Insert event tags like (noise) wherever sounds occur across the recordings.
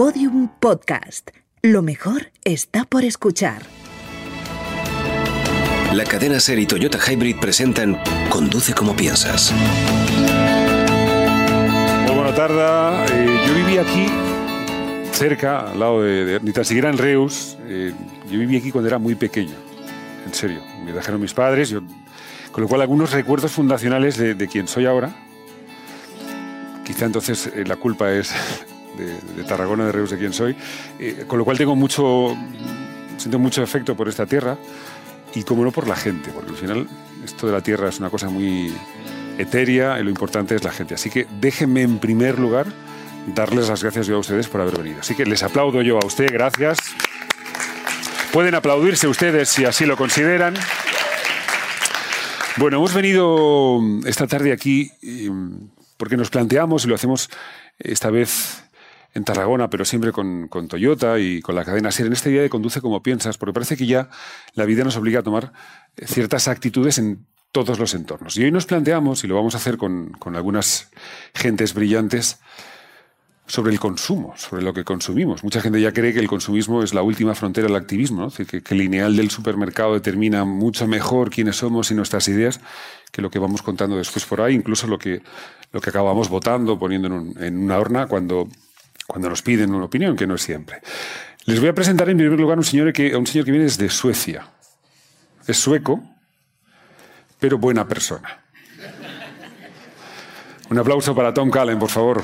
Podium Podcast. Lo mejor está por escuchar. La cadena Ser y Toyota Hybrid presentan Conduce como piensas. Muy buena tarde. Eh, yo viví aquí, cerca, al lado de, de ni tan siquiera en Reus. eh, yo viví aquí cuando era muy pequeño. En serio. Me dejaron mis padres. yo- con lo cual, algunos recuerdos fundacionales de, de quien soy ahora. Quizá entonces eh, la culpa es de, Tarragona, de Reus, de quien soy. Eh, con lo cual, tengo mucho. Siento mucho afecto por esta tierra y, como no, por la gente. Porque al final, esto de la tierra es una cosa muy etérea y lo importante es la gente. Así que déjenme en primer lugar darles las gracias yo a ustedes por haber venido. Así que les aplaudo yo a usted, gracias. Pueden aplaudirse ustedes si así lo consideran. Bueno, hemos venido esta tarde aquí eh, porque nos planteamos, y lo hacemos esta vez en Tarragona, pero siempre con, con Toyota y con la cadena SER, en este día de Conduce como piensas, porque parece que ya la vida nos obliga a tomar eh, ciertas actitudes en todos los entornos. Y hoy nos planteamos, y lo vamos a hacer con, con algunas gentes brillantes, sobre el consumo, sobre lo que consumimos. Mucha gente ya cree que el consumismo es la última frontera del activismo, ¿no? Que, que el lineal del supermercado determina mucho mejor quiénes somos y nuestras ideas que lo que vamos contando después por ahí, incluso lo que, lo que acabamos votando, poniendo en, un- en una urna cuando, cuando nos piden una opinión, que no es siempre. Les voy a presentar en primer lugar a un señor que, un señor que viene desde Suecia. Es sueco, pero buena persona. Un aplauso para Tom Callen, por favor.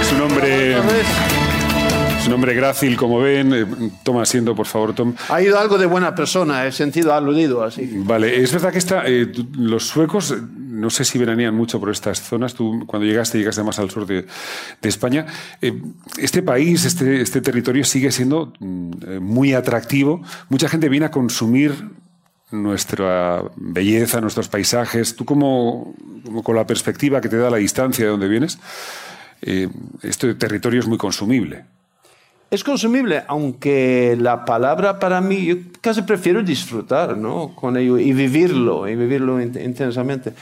Es un hombre, es un hombre grácil, como ven. Eh, Toma asiento, por favor, Tom. Ha ido algo de buena persona, he sentido aludido así. Vale, es verdad que esta, eh, los suecos, eh, no sé si veranían mucho por estas zonas. Tú, cuando llegaste, llegaste más al sur de, de España. Eh, este país, este, este territorio sigue siendo mm, eh, muy atractivo. Mucha gente viene a consumir nuestra belleza, nuestros paisajes. Tú, como, como con la perspectiva que te da la distancia de donde vienes, eh, este territorio es muy consumible. Es consumible, aunque la palabra para mí, yo casi prefiero disfrutar ¿no? con ello y vivirlo, y vivirlo in- intensamente.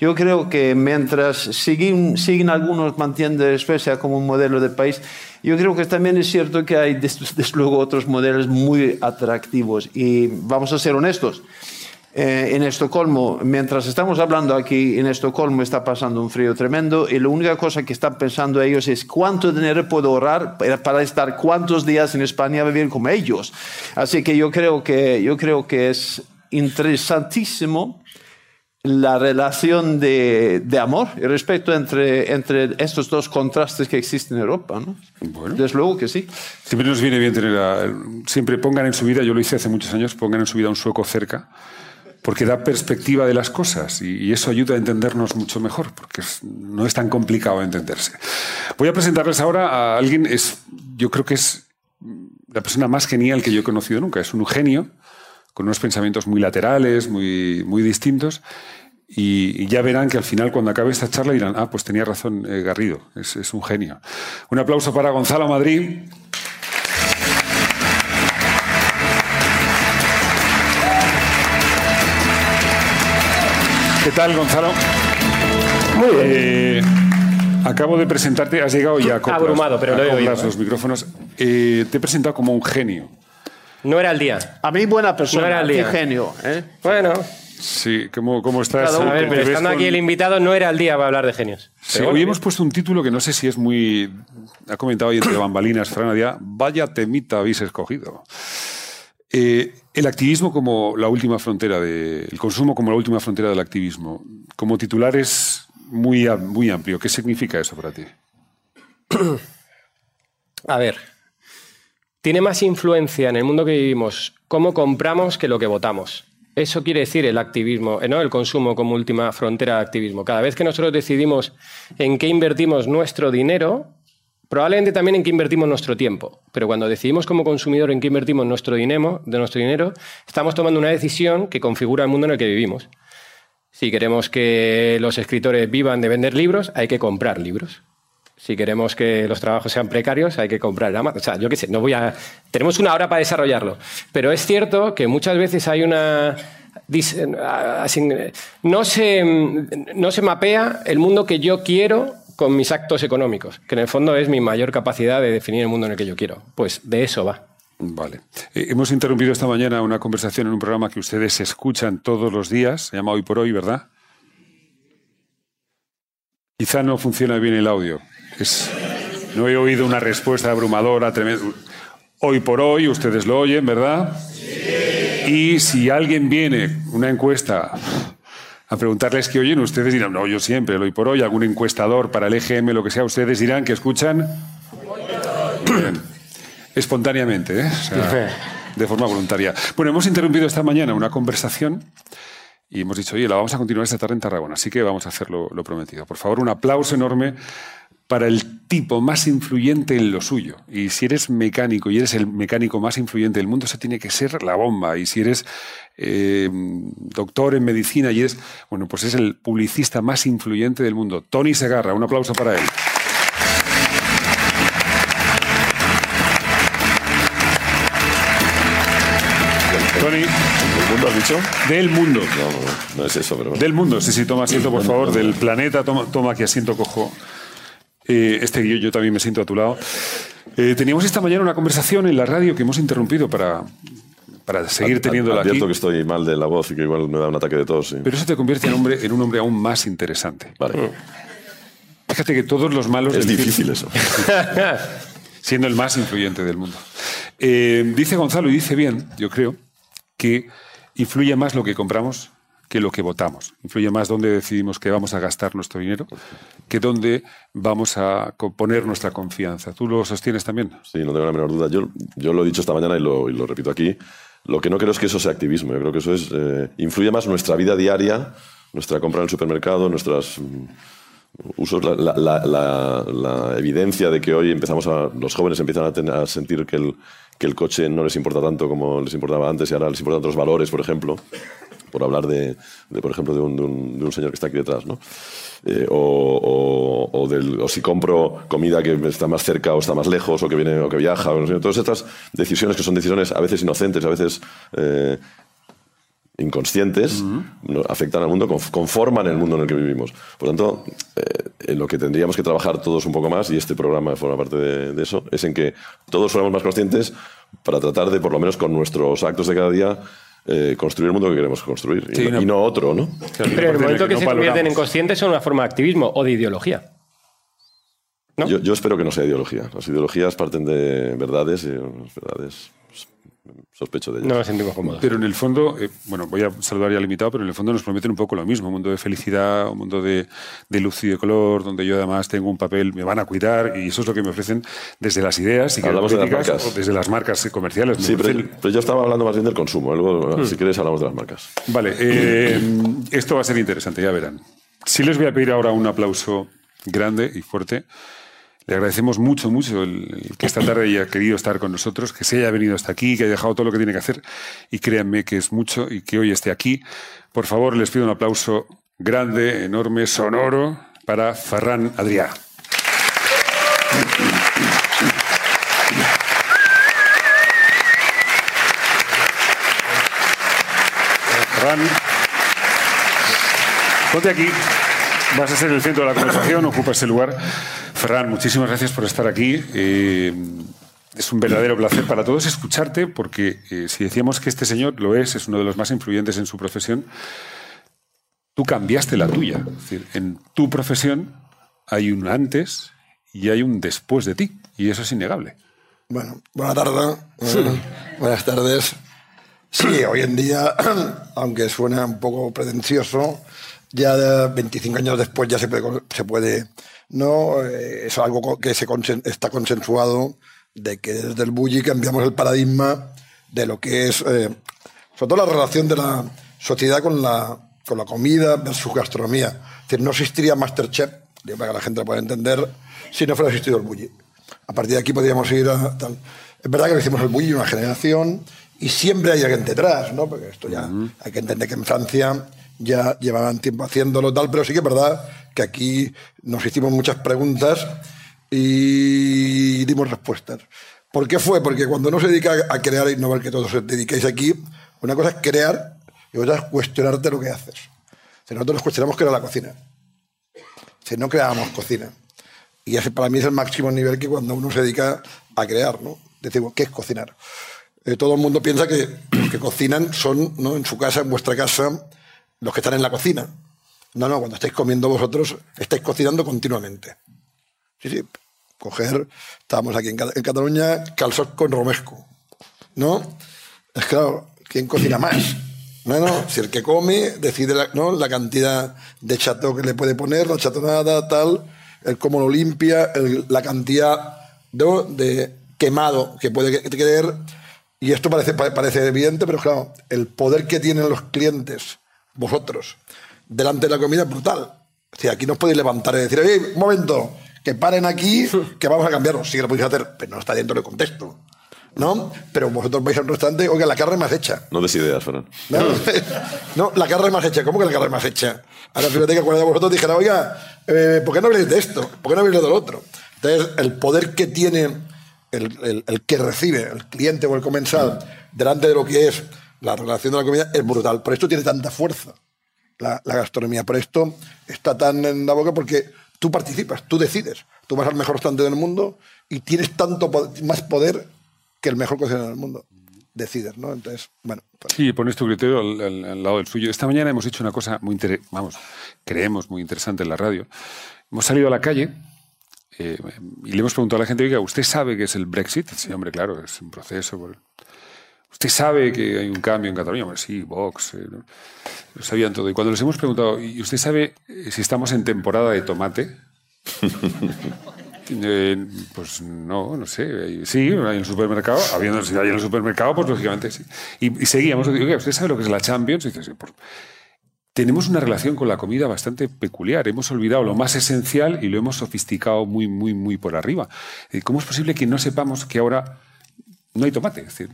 Yo creo que mientras siguen, siguen algunos manteniendo a Suecia como un modelo de país, yo creo que también es cierto que hay des- desde luego otros modelos muy atractivos. Y vamos a ser honestos. Eh, en Estocolmo, mientras estamos hablando aquí, en Estocolmo está pasando un frío tremendo y la única cosa que están pensando ellos es cuánto dinero puedo ahorrar para- estar cuántos días en España a vivir como ellos. Así que yo creo que, yo creo que es interesantísimo la relación de, de amor y respeto entre, entre estos dos contrastes que existen en Europa. ¿no? Bueno. Desde luego que sí. Siempre nos viene bien tener a, siempre pongan en su vida, yo lo hice hace muchos años, pongan en su vida un sueco cerca, porque da perspectiva de las cosas y, eso ayuda a entendernos mucho mejor, porque no es tan complicado entenderse. Voy a presentarles ahora a alguien, es, yo creo que es la persona más genial que yo he conocido nunca, es un genio, con unos pensamientos muy laterales, muy, muy distintos. Y ya verán que al final, cuando acabe esta charla, dirán, ah, pues tenía razón eh, Garrido, es, es un genio. Un aplauso para Gonzalo Madrid. ¿Qué tal, Gonzalo? Muy bien. Eh, acabo de presentarte, has llegado ya a Abrumado, pero lo he los micrófonos. Eh, te he presentado como un genio. No era el día. A mí buena No persona, era el qué día. genio. ¿eh? Bueno, Sí, ¿cómo, cómo estás? Uno. a ver, ¿Te pero estando con- aquí el invitado, no era el día para hablar de genios. Sí, hoy hemos puesto un título que no sé si es muy... Ha comentado ahí entre (coughs) bambalinas, Fran vaya temita habéis escogido. Eh, el activismo como la última frontera, de, el consumo como la última frontera del activismo. Como titular es muy, muy amplio. ¿Qué significa eso para ti? A ver, tiene más influencia en el mundo que vivimos cómo compramos que lo que votamos. Eso quiere decir el activismo, eh, ¿no? el consumo como última frontera de activismo. Cada vez que nosotros decidimos en qué invertimos nuestro dinero, probablemente también en qué invertimos nuestro tiempo. Pero cuando decidimos como consumidor en qué invertimos nuestro dinero, de nuestro dinero, estamos tomando una decisión que configura el mundo en el que vivimos. Si queremos que los escritores vivan de vender libros, hay que comprar libros. Si queremos que los trabajos sean precarios, hay que comprar Amazon. O sea, yo qué sé, no voy a. Tenemos una hora para desarrollarlo. Pero es cierto que muchas veces hay una. no se, no se mapea el mundo que yo quiero con mis actos económicos, que en el fondo es mi mayor capacidad de definir el mundo en el que yo quiero. Pues de eso va. Vale. Eh, hemos interrumpido esta mañana una conversación en un programa que ustedes escuchan todos los días, se llama Hoy por Hoy, ¿verdad? Quizá no funciona bien el audio. no he oído una respuesta abrumadora, tremenda. Hoy por hoy, ustedes lo oyen, ¿verdad? Y si alguien viene, una encuesta, a preguntarles qué oyen, ustedes dirán, no, yo siempre, hoy por hoy, algún encuestador para el EGM, lo que sea, ustedes dirán que escuchan (clears throat) espontáneamente, ¿eh? de forma voluntaria. Bueno, hemos interrumpido esta mañana una conversación y hemos dicho, oye, la vamos a continuar esta tarde en Tarragona, así que vamos a hacer lo, prometido. Por favor, un aplauso enorme para el tipo más influyente en lo suyo. Y si eres mecánico y eres el mecánico más influyente del mundo, eso tiene que ser la bomba. Y si eres eh, doctor en medicina y eres, bueno, pues es el publicista más influyente del mundo. Tony Segarra, un aplauso para él. Tony. ¿Del mundo has dicho? Del mundo. No, no, es eso, pero. Del mundo, sí, sí, toma asiento, por favor. Del planeta, toma, toma aquí asiento, cojo. Eh, este guion yo también me siento a tu lado. Eh, teníamos esta mañana una conversación en la radio que hemos interrumpido para, para seguir teniéndola aquí. que estoy mal de la voz y que igual me da un ataque de tos. Pero eso te convierte en, hombre, en un hombre aún más interesante. Vale. Fíjate que todos los malos... Es difícil eso. (laughs) siendo el más influyente del mundo. Eh, dice Gonzalo, y dice bien, yo creo, que influye más lo que compramos que lo que votamos. Influye más dónde decidimos que vamos a gastar nuestro dinero que dónde vamos a poner nuestra confianza. ¿Tú lo sostienes también? Sí, no tengo la menor duda. Yo, yo lo he dicho esta mañana y lo, repito aquí. Lo que no creo es que eso sea activismo. Yo creo que eso es eh, influye más nuestra vida diaria, nuestra compra en el supermercado, nuestras mm, usos, la, evidencia de que hoy empezamos a, los jóvenes empiezan a, tener, a sentir que el, que el coche no les importa tanto como les importaba antes y ahora les importan otros valores, por ejemplo, por hablar de, de por ejemplo, de un, de, un, señor que está aquí detrás, ¿no? Eh, o, o, del, o, si compro comida que está más cerca o está más lejos, o que viene o que viaja, o no todas estas decisiones que son decisiones a veces inocentes, a veces eh, inconscientes, afectan al mundo, conforman el mundo en el que vivimos. Por lo tanto, eh, en lo que tendríamos que trabajar todos un poco más, y este programa forma parte de, eso, es en que todos fuéramos más conscientes para tratar de, por lo menos con nuestros actos de cada día, eh, construir el mundo que queremos construir y, no, otro, ¿no? Pero en el momento que, se convierten en conscientes son una forma de activismo o de ideología. Yo, yo, espero que no sea ideología. Las ideologías parten de verdades y las verdades sospecho de ello. No me sentimos cómodos. Pero en el fondo, eh, bueno, voy a saludar ya limitado, pero en el fondo nos prometen un poco lo mismo, un mundo de felicidad, un mundo de, luz y de color, donde yo además tengo un papel, me van a cuidar, y eso es lo que me ofrecen desde las ideas y hablamos de las marcas. desde las marcas comerciales. Sí, pero, yo estaba hablando más bien del consumo, luego, hmm. si quieres, hablamos de las marcas. Vale, eh, esto va a ser interesante, ya verán. Sí les voy a pedir ahora un aplauso grande y fuerte le agradecemos mucho, mucho el, que esta tarde haya querido estar con nosotros, que se haya venido hasta aquí, que haya dejado todo lo que tiene que hacer. Y créanme que es mucho y que hoy esté aquí. Por favor, les pido un aplauso grande, enorme, sonoro para Ferran Adrià. Ferran, ponte aquí. Vas a ser el centro de la conversación, ocupa ese lugar. Ferran, muchísimas gracias por estar aquí. Eh, es un verdadero placer para todos escucharte, porque eh, si decíamos que este señor lo es, es uno de los más influyentes en su profesión, tú cambiaste la tuya. Es decir, en tu profesión hay un antes y hay un después de ti, y eso es innegable. Bueno, buenas tardes. buenas tardes. Sí, hoy en día, (clears throat) aunque suena un poco pretencioso, ya 25 años después ya se puede, se puede ¿no? Eh, es algo que se está consensuado de que desde el bully cambiamos el paradigma de lo que es, eh, sobre todo la relación de la sociedad con la, con la comida versus gastronomía. Es decir, no existiría Masterchef, para que la gente lo pueda entender, si no fuera existido el bully. A partir de aquí podríamos ir a tal. Es verdad que lo hicimos el bully una generación y siempre hay alguien detrás, ¿no? Porque esto ya hay que entender que en Francia ya llevaban tiempo haciéndolo tal, pero sí que es verdad que aquí nos hicimos muchas preguntas y dimos respuestas. ¿Por qué fue? Porque cuando uno se dedica a crear e innovar, que todos os dedicáis aquí, una cosa es crear y otra es cuestionarte lo que haces. Si nosotros nos cuestionamos que era la cocina. Si no creábamos cocina. Y ese para mí es el máximo nivel que cuando uno se dedica a crear, ¿no? Decimos, ¿qué es cocinar? Eh, todo el mundo piensa que los (clears throat) que cocinan son, ¿no? En su casa, en vuestra casa, los que están en la cocina. No, no, cuando estáis comiendo vosotros, estáis cocinando continuamente. Sí, sí. Coger, estábamos aquí en, Ca- en Cataluña, calzot con romesco. ¿No? Es claro, ¿quién cocina (clears throat) más? No, no, si el que come decide la, ¿no? la cantidad de chato que le puede poner, la chatonada, tal, el cómo lo limpia, el- la cantidad ¿no? de quemado que puede que- querer. Y esto parece, pa- parece evidente, pero claro, el poder que tienen los clientes, vosotros, delante de la comida es brutal. O sea, aquí no os podéis levantar y decir, oye, un momento, que paren aquí, que vamos a cambiarlo. Sí que lo podéis hacer, pero no está dentro del contexto. ¿No? Pero vosotros vais a un restaurante, oiga, la carne más hecha. No des ideas, Fran. No, (laughs) no, la carne más hecha. ¿Cómo que la carne más hecha? Ahora fíjate que cuando de vosotros dijera, oiga, eh, ¿por qué no habléis de esto? ¿Por qué no habléis de lo otro? Entonces, el poder que tiene el, el- el que recibe, el cliente o el comensal, delante de lo que es la relación de la comida, es brutal. Por esto tiene tanta fuerza la, gastronomía. Por esto está tan en la boca porque tú participas, tú decides. Tú vas al mejor restaurante del mundo y tienes tanto más poder que el mejor cocinero del mundo. Decides, ¿no? Entonces, bueno. pues- Sí, pones tu criterio al, lado del suyo. Esta mañana hemos hecho una cosa muy inter- vamos, creemos muy interesante en la radio. Hemos salido a la calle eh, y le hemos preguntado a la gente, oiga, ¿usted sabe qué es el Brexit? Sí, hombre, claro, es un proceso. ¿Usted sabe que hay un cambio en Cataluña? Sí, Vox. eh. Lo sabían todo. Y cuando les hemos preguntado, ¿y usted sabe eh, si estamos en temporada de tomate? (laughs) Eh, pues no, no sé. Sí, hay en el supermercado. Habiendo si hay en el supermercado, pues lógicamente sí. Y, y seguíamos. Digo, "Oiga, ¿usted sabe lo que es la Champions? Y dice, "Sí, por- tenemos una relación con la comida bastante peculiar. Hemos olvidado lo más esencial y lo hemos sofisticado muy, muy, muy por arriba. ¿Cómo es posible que no sepamos que ahora no hay tomate? Si,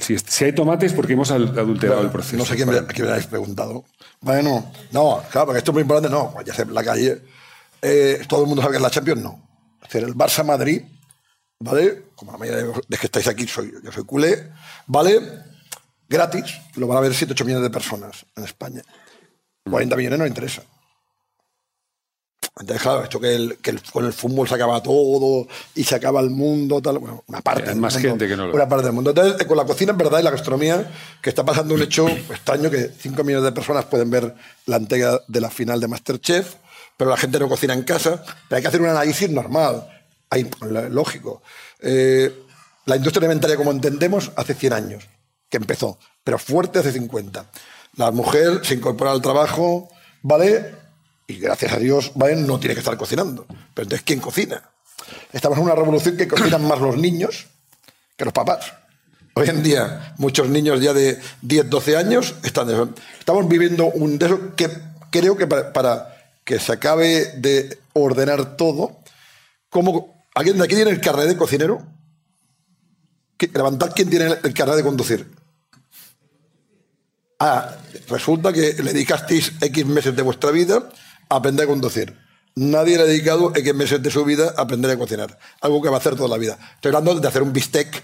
si, si hay tomate es porque hemos adulterado el proceso. No sé quién, me, a quién me habéis preguntado. Bueno, no, claro, porque esto es muy importante. No, pues ya sé, la calle, eh, todo el mundo sabe que es la Champions, no. Es decir, el Barça-Madrid, ¿vale? Como la mayoría de que estáis aquí, soy, yo soy culé, ¿vale? Gratis, lo van a ver 7, 8 millones de personas en España. 40 millones no interesa. Entonces, claro, esto que, el- que el- con el fútbol se acaba todo y se acaba el mundo, tal, bueno, una parte. Hay más mundo, gente que no lo- Una parte del mundo. Entonces, eh, con la cocina, en verdad, y la gastronomía, que está pasando un hecho (coughs) extraño, que 5 millones de personas pueden ver la entrega de la final de Masterchef, pero la gente no cocina en casa, pero hay que hacer un análisis normal, hay, lógico. Eh, la industria alimentaria, como entendemos, hace 100 años que empezó, pero fuerte hace 50. La mujer se incorpora al trabajo, ¿vale? Y gracias a Dios, ¿vale? No tiene que estar cocinando. Pero entonces, ¿quién cocina? Estamos en una revolución que cocinan más los niños que los papás. Hoy en día, muchos niños ya de 10, 12 años están. Estamos viviendo un de que creo que para, que se acabe de ordenar todo, como ¿alguien de aquí tiene el carnet de cocinero? ¿Qui- Levantad quién tiene el carnet de conducir. Ah, resulta que le dedicasteis X meses de vuestra vida aprender a conducir. Nadie le ha dedicado X meses de su vida a aprender a cocinar. Algo que va a hacer toda la vida. Estoy hablando de hacer un bistec,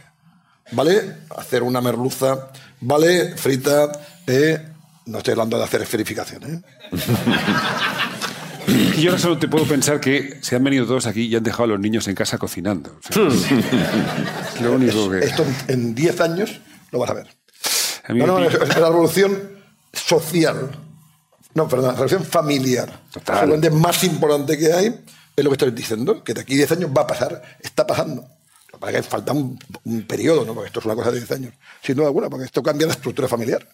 ¿vale? Hacer una merluza, ¿vale? Frita. eh, No estoy hablando de hacer esferificación, ¿eh? Y (laughs) yo ahora solo te puedo pensar que se han venido todos aquí y han dejado a los niños en casa cocinando. O sea, es (laughs) lo único que... Esto en- en 10 años lo vas a ver. A No, no, es la revolución social. No, perdón, la revolución familiar. Total. Revolución más importante que hay es lo que estoy diciendo, que de aquí a 10 años va a pasar, está pasando. Lo que es falta un, un periodo, ¿no? Porque esto es una cosa de 10 años. Sin duda alguna, porque esto cambia la estructura familiar.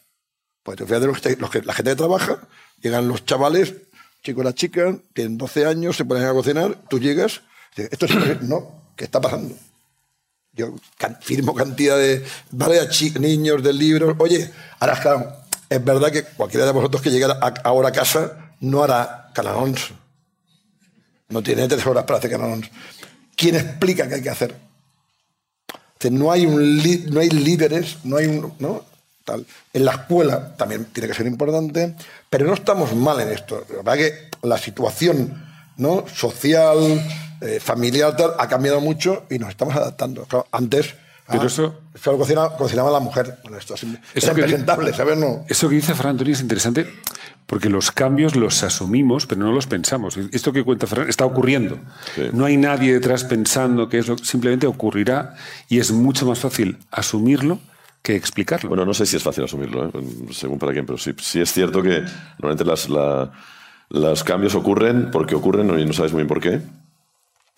Pues fíjate los que, los que- la gente que trabaja, llegan los chavales, chicos y las chicas, tienen 12 años, se ponen a cocinar, tú llegas, dices, esto es, no, ¿qué está pasando? Yo can- firmo cantidad de ¿vale? a niños del libro. Oye, ahora claro, es verdad que cualquiera de vosotros que llegue a- ahora a casa no hará canalons. No tiene tres horas para hacer canalons. ¿Quién explica qué hay que hacer? No hay no hay líderes, no hay un. Tal. En la escuela también tiene que ser importante, pero no estamos mal en esto. La verdad que la situación ¿no? social, eh, familiar, tal, ha cambiado mucho y nos estamos adaptando. Antes, Pero eso- Solo cocina, cocinaba la mujer. Bueno, esto es, Eso impresentable, ¿sabes? No. Eso que dice Fran Antonio es interesante porque los cambios los asumimos, pero no los pensamos. Esto que cuenta Fran está ocurriendo. Sí. No hay nadie detrás pensando que eso simplemente ocurrirá y es mucho más fácil asumirlo que explicarlo. Bueno, no sé si es fácil asumirlo, ¿eh? según para quién, pero sí, sí es cierto que normalmente las, la- los cambios ocurren porque ocurren y no sabes muy bien por qué.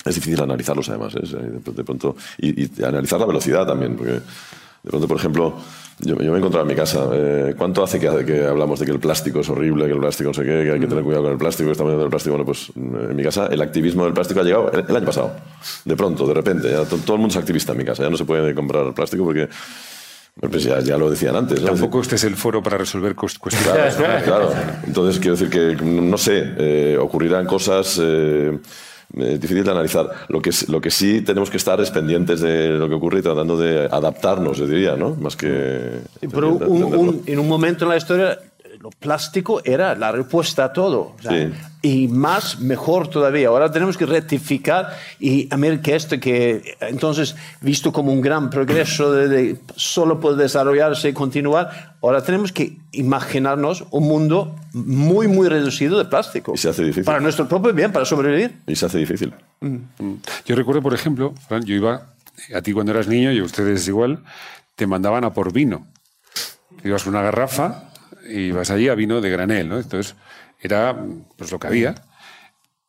Es difícil analizarlos además, ¿eh? De, pronto, y, y analizar la velocidad también, porque de pronto, por ejemplo, yo, yo me he encontrado en mi casa, eh, ¿cuánto hace que, que hablamos de que el plástico es horrible, que el plástico no sé qué, que hay que tener cuidado con el plástico, que estamos viendo el plástico? Bueno, pues mm, en mi casa el activismo del plástico ha llegado el, el año pasado, de pronto, de repente, ya to- todo el mundo es activista en mi casa, ya no se puede comprar plástico porque... Pues ya, ya lo decían antes. ¿no? Tampoco este es el foro para resolver cuest- cuestiones. Claro, claro. Entonces, quiero decir que, no sé, eh, ocurrirán cosas eh, eh, difíciles de analizar. Lo que, lo que sí tenemos que estar es pendientes de lo que ocurre y tratando de adaptarnos, yo diría, ¿no? Más que... Sí, Pero un- en un momento en la historia, lo plástico era la respuesta a todo. o sea, Sí. Y más, mejor todavía. Ahora tenemos que rectificar y a ver que esto que entonces, visto como un gran progreso de, de solo puede desarrollarse y continuar, ahora tenemos que imaginarnos un mundo muy, muy reducido de plástico. Y se hace difícil. Para nuestro propio bien, para sobrevivir. Y se hace difícil. Yo recuerdo, por ejemplo, Fran, yo iba, a ti cuando eras niño y a ustedes igual, te mandaban a por vino. Ibas una garrafa y ibas allí a vino de granel, ¿no? Entonces, era pues lo que había.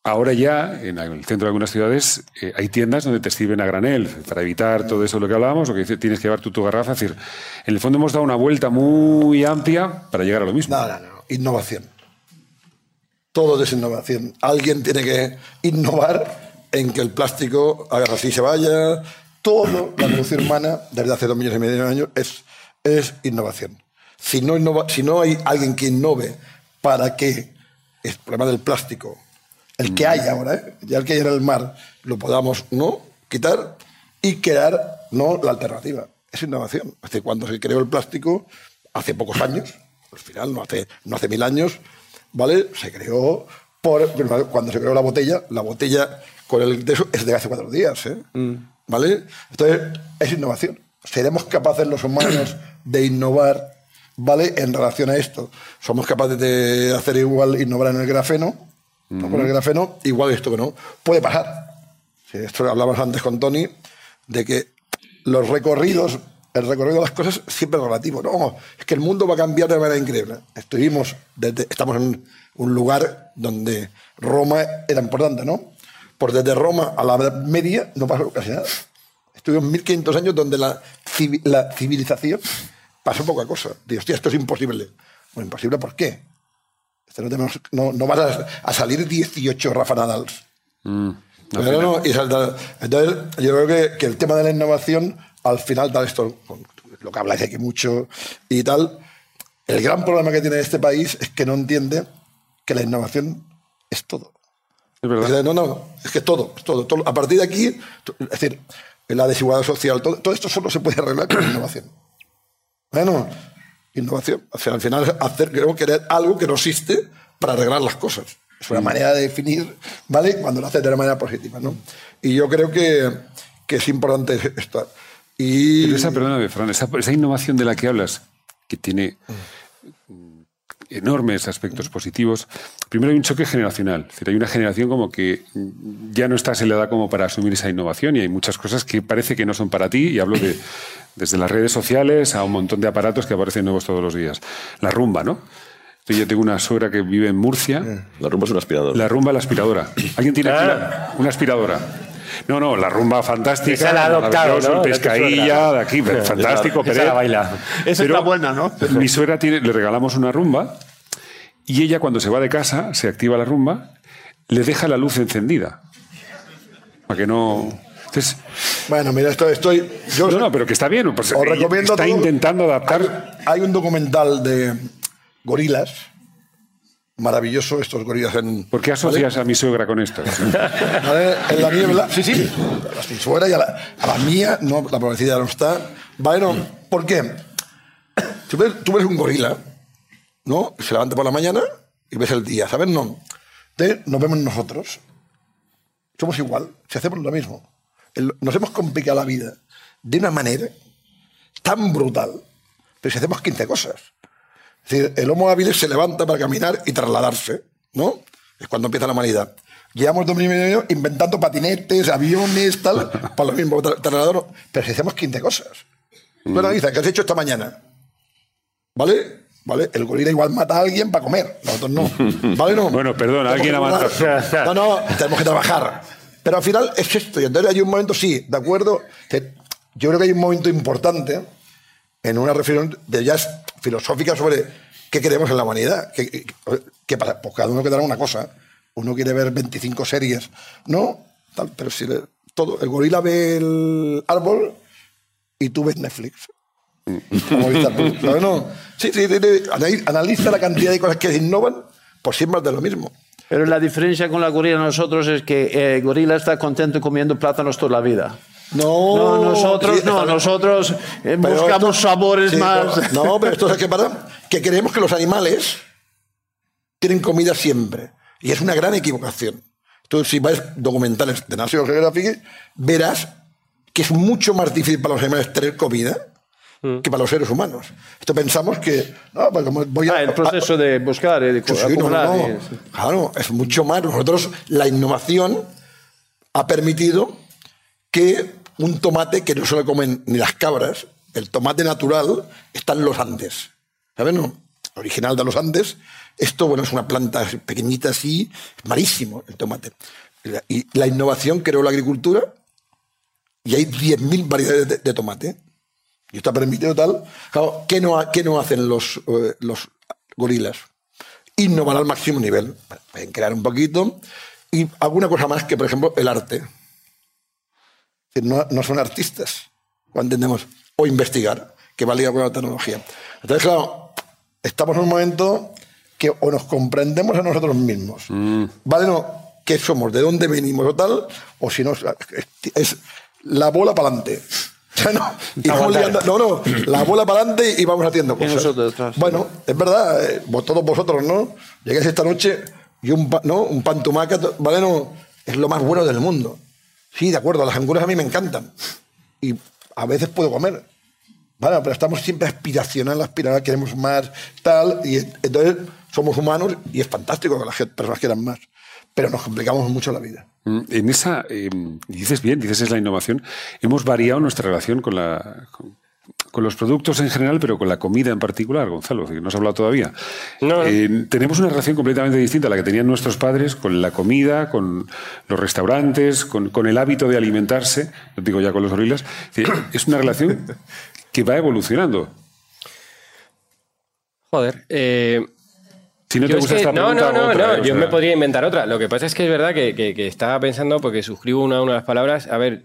Ahora ya, en el centro de algunas ciudades, eh, hay tiendas donde te sirven a granel para evitar todo eso de lo que hablábamos, o que tienes que llevar tú tu garrafa. Es decir, en el fondo hemos dado una vuelta muy amplia para llegar a lo mismo. No, no, no. Innovación. Todo es innovación. Alguien tiene que innovar en que el plástico haga así se vaya. Todo, la evolución humana, desde hace dos millones y medio de años, es, es innovación. Si no, innova- si no hay alguien que innove para que el problema del plástico, el que hay ahora, ¿eh? ya el que hay en el mar, lo podamos no quitar y crear no la alternativa. Es innovación. Es decir, cuando se creó el plástico, hace pocos años, al final, no hace, no hace mil años, ¿vale? Se creó por. Cuando se creó la botella, la botella con el de eso es de hace cuatro días, ¿eh? ¿Vale? Entonces, es innovación. ¿Seremos capaces los humanos de innovar, ¿vale? En relación a esto. ¿Somos capaces de hacer igual, innovar en el grafeno? ¿no? Con el grafeno, igual esto que no. Puede pasar. Sí, esto hablamos antes con Tony, de que los recorridos, el recorrido de las cosas siempre es relativo. No, es que el mundo va a cambiar de manera increíble. Estuvimos, desde- estamos en un lugar donde Roma era importante, ¿no? Pues desde Roma a la Edad Media no pasó casi nada. Estuvimos 1500 años donde la, la civilización pasó poca cosa. Digo, hostia, esto es imposible. Bueno, imposible, ¿por qué? Este no, tenemos- no, no vas a, a salir 18 Rafa Nadals. Pero no, y salta- entonces, yo creo que, que el tema de la innovación, al final, tal esto, con lo que habláis aquí mucho y tal, el gran problema que tiene este país es que no entiende que la innovación es todo. Es verdad. No, no, es que todo, es todo, todo. A partir de aquí, es decir, la desigualdad social, todo, todo esto solo se puede arreglar con innovación. Bueno, innovación. O sea, al final, hacer, creo que algo que no existe para arreglar las cosas. Es una manera de definir, ¿vale? Cuando lo haces de una manera positiva, ¿no? Y yo creo que, que es importante esto. Y, Pero esa, perdóname, Fran, esa, esa innovación de la que hablas, que tiene mm, enormes aspectos positivos, primero hay un choque generacional. Es decir, hay una generación como que ya no estás en la edad como para asumir esa innovación y hay muchas cosas que parece que no son para ti y hablo de desde las redes sociales a un montón de aparatos que aparecen nuevos todos los días. La rumba, ¿no? Yo tengo una suegra que vive en Murcia. La rumba es un aspirador. La rumba, la aspiradora. ¿Alguien tiene aquí la- una aspiradora? No, no, la rumba fantástica. Esa la ha adoptado, ¿no? el De pescailla, aquí, fantástico, Esa Pérez. la baila. Esa Pero está buena, ¿no? Mi suegra tiene, le regalamos una rumba y ella cuando se va de casa, se activa la rumba, le deja la luz encendida. Para que no... Entonces, bueno, mira, esto, estoy. Yo no, no, pero que está bien. Pues, os recomiendo está todo. intentando adaptar... Hay, hay un documental de gorilas, maravilloso, estos gorilas en. ¿Por qué asocias a mi suegra con esto? (laughs) ¿Vale? En la niebla, sí, sí, a mi suegra y a la, a la mía, no, la pobrecilla ya no está. Vale, no, ¿por qué? (clears throat) Tú ves, tú ves un gorila, ¿no? Se levanta por la mañana y ves el día, ¿sabes? No. Entonces, nos vemos nosotros. Somos igual, si hacemos lo mismo. El- nos hemos complicado la vida de una manera tan brutal. Pero si hacemos 15 cosas. Es decir, el Homo habilis se levanta para caminar y trasladarse, ¿no? Es cuando empieza la humanidad. Llevamos dos mil años inventando patinetes, aviones, tal, (laughs) para lo mismo, tra- trasladador. Pero si hacemos 15 cosas. Tú analizas, ¿qué has hecho esta mañana? ¿Vale? ¿Vale? El gorila igual mata a alguien para comer, nosotros no. (laughs) ¿Vale? No. Bueno, perdón, alguien ha matado. (laughs) No, no, tenemos que trabajar. Pero al final es esto. Y entonces hay un momento, sí, ¿de acuerdo? Que Yo creo que hay un momento importante en una reflexión de ya filosófica sobre qué queremos en la humanidad. Que, que- para, pues cada uno quedará una cosa. Uno quiere ver 25 series, ¿no? Tal, pero si le- todo, el gorila ve el árbol y tú ves Netflix. No. Sí, sí, sí. Analiza- la cantidad de cosas que innovan, por siempre es de lo mismo. Pero la diferencia con la gorila nosotros es que eh, el gorila está contento comiendo plátanos toda la vida. No, No, nosotros sí, no, nosotros eh, Pero buscamos esto- sabores sí, más. pero- no, pero esto es que para que creemos que los animales tienen comida siempre. Y es una gran equivocación. Tú, si ves documentales de National Geographic, verás que es mucho más difícil para los animales tener comida que para los seres humanos. Esto pensamos que. No, pues voy a, Ah, el proceso de buscar y de Sí, no, acumular. no, no. y- Claro, es mucho más. Nosotros, la innovación ha permitido que un tomate que no se lo comen ni las cabras, el tomate natural, está en los Andes. ¿Sabes? No? Original de los Andes. Esto, bueno, es una planta pequeñita así, es malísimo el tomate. Y la innovación creó la agricultura y hay 10.000 variedades de, tomate. Y está permitido tal. Claro, ¿qué, no, qué no hacen los, eh, los gorilas? Innovar al máximo nivel. Pueden crear un poquito. Y alguna cosa más que, por ejemplo, el arte. No, no son artistas, o entendemos, o investigar, que va ligado con la tecnología. Entonces, claro, estamos en un momento que o nos comprendemos a nosotros mismos, ¿vale? No, ¿qué somos? ¿De dónde venimos o tal? O si no, es, la bola para adelante. (laughs) no, y vamos liando- no, no, la bola para adelante y vamos haciendo cosas. nosotros. Bueno, es verdad, eh, vos- todos vosotros, ¿no? Llegáis esta noche y un, pa- ¿no? un pan tumaca, ¿vale? No, es lo más bueno del mundo. Sí, de acuerdo, las anguras a mí me encantan. Y a veces puedo comer. Vale, pero estamos siempre aspiracional, aspiracional, queremos más, tal. Y en- entonces somos humanos y es fantástico que las personas quieran más. Pero nos complicamos mucho la vida. Mm, En esa, eh, dices bien, dices es la innovación, hemos variado nuestra relación con, la, con los productos en general, pero con la comida en particular, Gonzalo, que no has hablado todavía. No. Eh, tenemos una relación completamente distinta a la que tenían nuestros padres con la comida, con los restaurantes, con, con el hábito de alimentarse, no digo ya con los gorilas. Es una relación (laughs) que va evolucionando. Joder. eh, Si no te es gusta que- esta no, no, no, otra, no, o yo me podría inventar otra. Lo que pasa es que es verdad que, que- que estaba pensando, porque suscribo una, una de las palabras. A ver,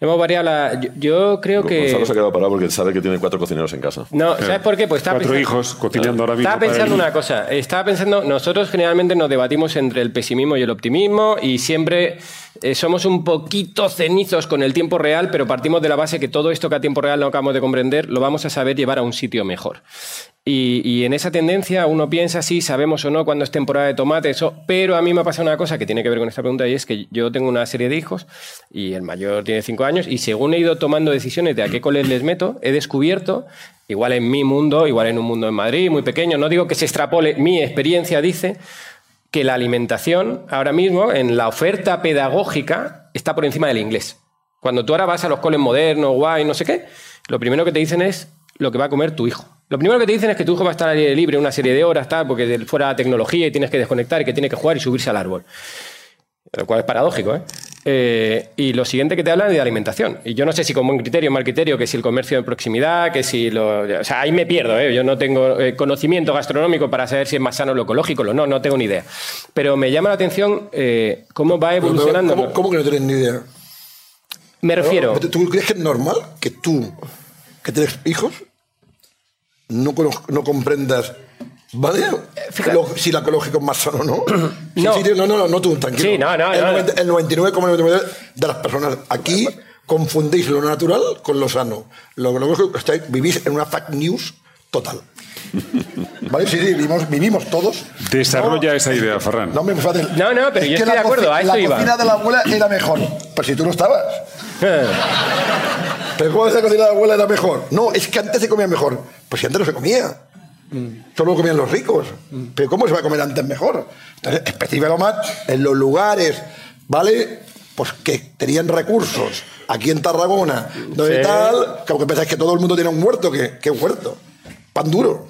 hemos variado la. Yo, yo creo que. Gonzalo se ha quedado parado porque sabe que tiene cuatro cocineros en casa. No, ¿sabes por qué? Pues estaba Cuatro pensando- hijos cocinando ahora mismo. Estaba pensando una cosa. Estaba pensando, nosotros generalmente nos debatimos entre el pesimismo y el optimismo y siempre eh, somos un poquito cenizos con el tiempo real, pero partimos de la base que todo esto que a tiempo real no acabamos de comprender lo vamos a saber llevar a un sitio mejor. Y, en esa tendencia uno piensa si sabemos o no cuándo es temporada de tomate, eso, pero a mí me ha pasado una cosa que tiene que ver con esta pregunta y es que yo tengo una serie de hijos y el mayor tiene cinco años y según he ido tomando decisiones de a qué coles les meto, he descubierto, igual en mi mundo, igual en un mundo en Madrid, muy pequeño, no digo que se extrapole, mi experiencia dice que la alimentación ahora mismo en la oferta pedagógica está por encima del inglés. Cuando tú ahora vas a los coles modernos, guay, no sé qué, lo primero que te dicen es lo que va a comer tu hijo. Lo primero que te dicen es que tu hijo va a estar al libre una serie de horas, tal, porque fuera tecnología y tienes que desconectar y que tiene que jugar y subirse al árbol. Lo cual es paradójico, ¿eh? Eh, y lo siguiente que te hablan es de alimentación. Y yo no sé si con buen criterio o mal criterio, que si el comercio de proximidad, que si lo... O sea, ahí me pierdo, ¿eh? Yo no tengo eh, conocimiento gastronómico para saber si es más sano lo ecológico o no, no tengo ni idea. Pero me llama la atención eh, cómo va evolucionando. ¿Cómo, cómo que no tienes ni idea? Me refiero... ¿Tú tú crees que es normal que tú, que tienes hijos, no comprendas, ¿vale? fíjate. Lo- si la ecológico es más sano o (clears throat) no. Sí, No. sí, no, no, no, no, tú, tranquilo. Sí, no, no, el, no. 90 el 99,99% de las personas aquí confundéis lo natural con lo sano. Lo ecológico, estáis- vivís en una fact news total. (laughs) ¿Vale? Sí, sí, vivimos, vivimos todos. Desarrolla No, esa idea, Ferran. No me. No, no, pero Es yo que estoy la de acuerdo, a eso La iba. cocina de la abuela era mejor. Pero si tú no estabas. (laughs) Pero ¿cómo la cocina de la abuela era mejor? No, es que antes se comía mejor. Pues si antes no se comía. Solo comían los ricos. Pero ¿cómo se va a comer antes mejor? Entonces, específicalo más en los lugares, ¿vale? Pues que tenían recursos. Aquí en Tarragona, donde Sí. tal, que aunque pensáis que todo el mundo tiene un huerto, ¿qué, qué huerto? Pan duro.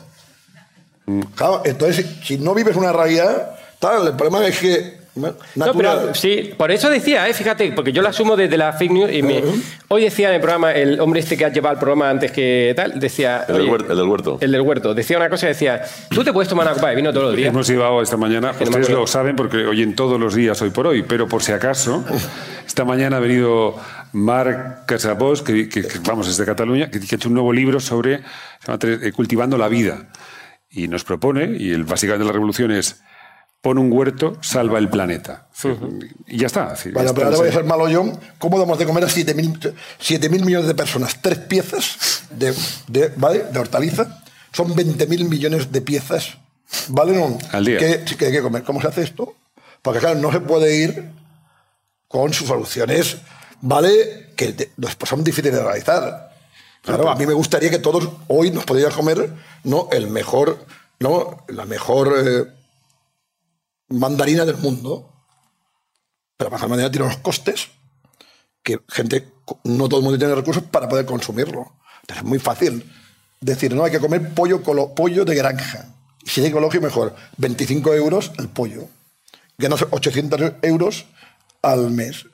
Claro, entonces, si no vives una realidad, tal, el problema es que No, pero sí, por eso decía, ¿eh? fíjate, porque yo lo asumo desde la fake news y me- hoy decía en el programa, el hombre este que ha llevado el programa antes que tal, decía... El del oye, huer- el del huerto. El del huerto. Decía una cosa, decía, tú te puedes tomar una copa de vino todos los días. Hemos llevado esta mañana, no ustedes acuerdo. lo saben porque oyen todos los días hoy por hoy, pero por si acaso, esta mañana ha venido Marc Casabós, que, que- que, vamos, es de Cataluña, que, que ha hecho un nuevo libro sobre se llama Tre- eh, Cultivando la Vida. Y nos propone, y el, básicamente la revolución es, pon un huerto, salva el planeta. Y ya está. Vale, esto pero ahora voy a ser malo yo. ¿Cómo damos de comer a 7.000 mil millones de personas? Tres piezas de, de, ¿vale? de hortaliza. Son 20.000 millones de piezas. ¿Vale? No? Al día. Que, que hay que comer. ¿Cómo se hace esto? Porque, claro, no se puede ir con sus soluciones, ¿vale? Que de- después son difíciles de realizar. Claro, a mí me gustaría que todos hoy nos podríamos comer ¿no? el mejor, ¿no? la mejor eh, mandarina del mundo. Pero de manera tiene unos costes que gente, no todo el mundo tiene recursos para poder consumirlo. Entonces es muy fácil decir, no, hay que comer pollo, colo- pollo de granja. Y si es ecológico, mejor. 25 euros el pollo. Ganas 800 euros al mes.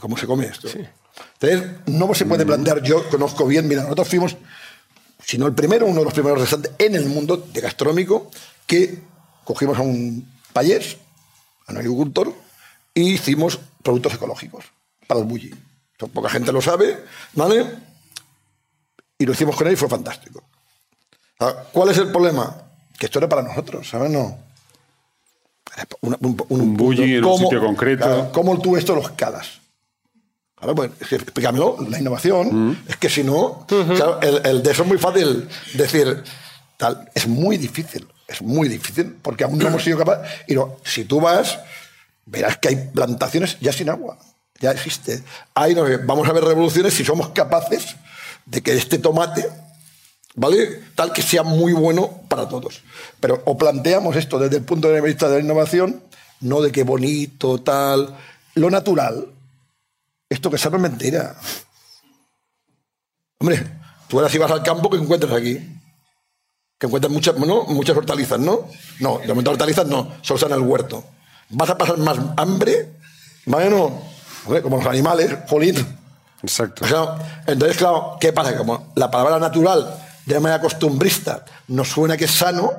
¿Cómo se come esto? Entonces, no se puede plantear, yo conozco bien, mira, nosotros fuimos, si no el primero, uno de los primeros restaurantes en el mundo de gastronómico que cogimos a un payés, a un agricultor, y hicimos productos ecológicos para el bulli. Esto Poca gente lo sabe, ¿vale? Y lo hicimos con él y fue fantástico. ¿Cuál es el problema? Que esto era para nosotros, ¿sabes? No. Una- un, Un bulli en un ¿Cómo- sitio concreto. claro, ¿Cómo tú esto lo escalas? Claro, pues, explícamelo, la innovación. Mm. Es que si no, claro, el, el de eso es muy fácil decir, tal, es muy difícil, es muy difícil, porque aún no hemos sido capaces. Y no, si tú vas, verás que hay plantaciones ya sin agua, ya existe. Sé, vamos a ver revoluciones si somos capaces de que este tomate, ¿vale? Tal que sea muy bueno para todos. Pero o planteamos esto desde el punto de vista de la innovación, no de qué bonito, tal, lo natural. Esto que sabe mentira. Hombre, tú ahora si vas al campo, ¿qué encuentras aquí? Que encuentras muchas, ¿no? muchas hortalizas, ¿no? No, de momento hortalizas no, solo están en el huerto. ¿Vas a pasar más hambre? Bueno, como los animales, jolín. Exacto. O sea, entonces, claro, ¿qué pasa? Como la palabra natural, de manera costumbrista, nos suena que es sano,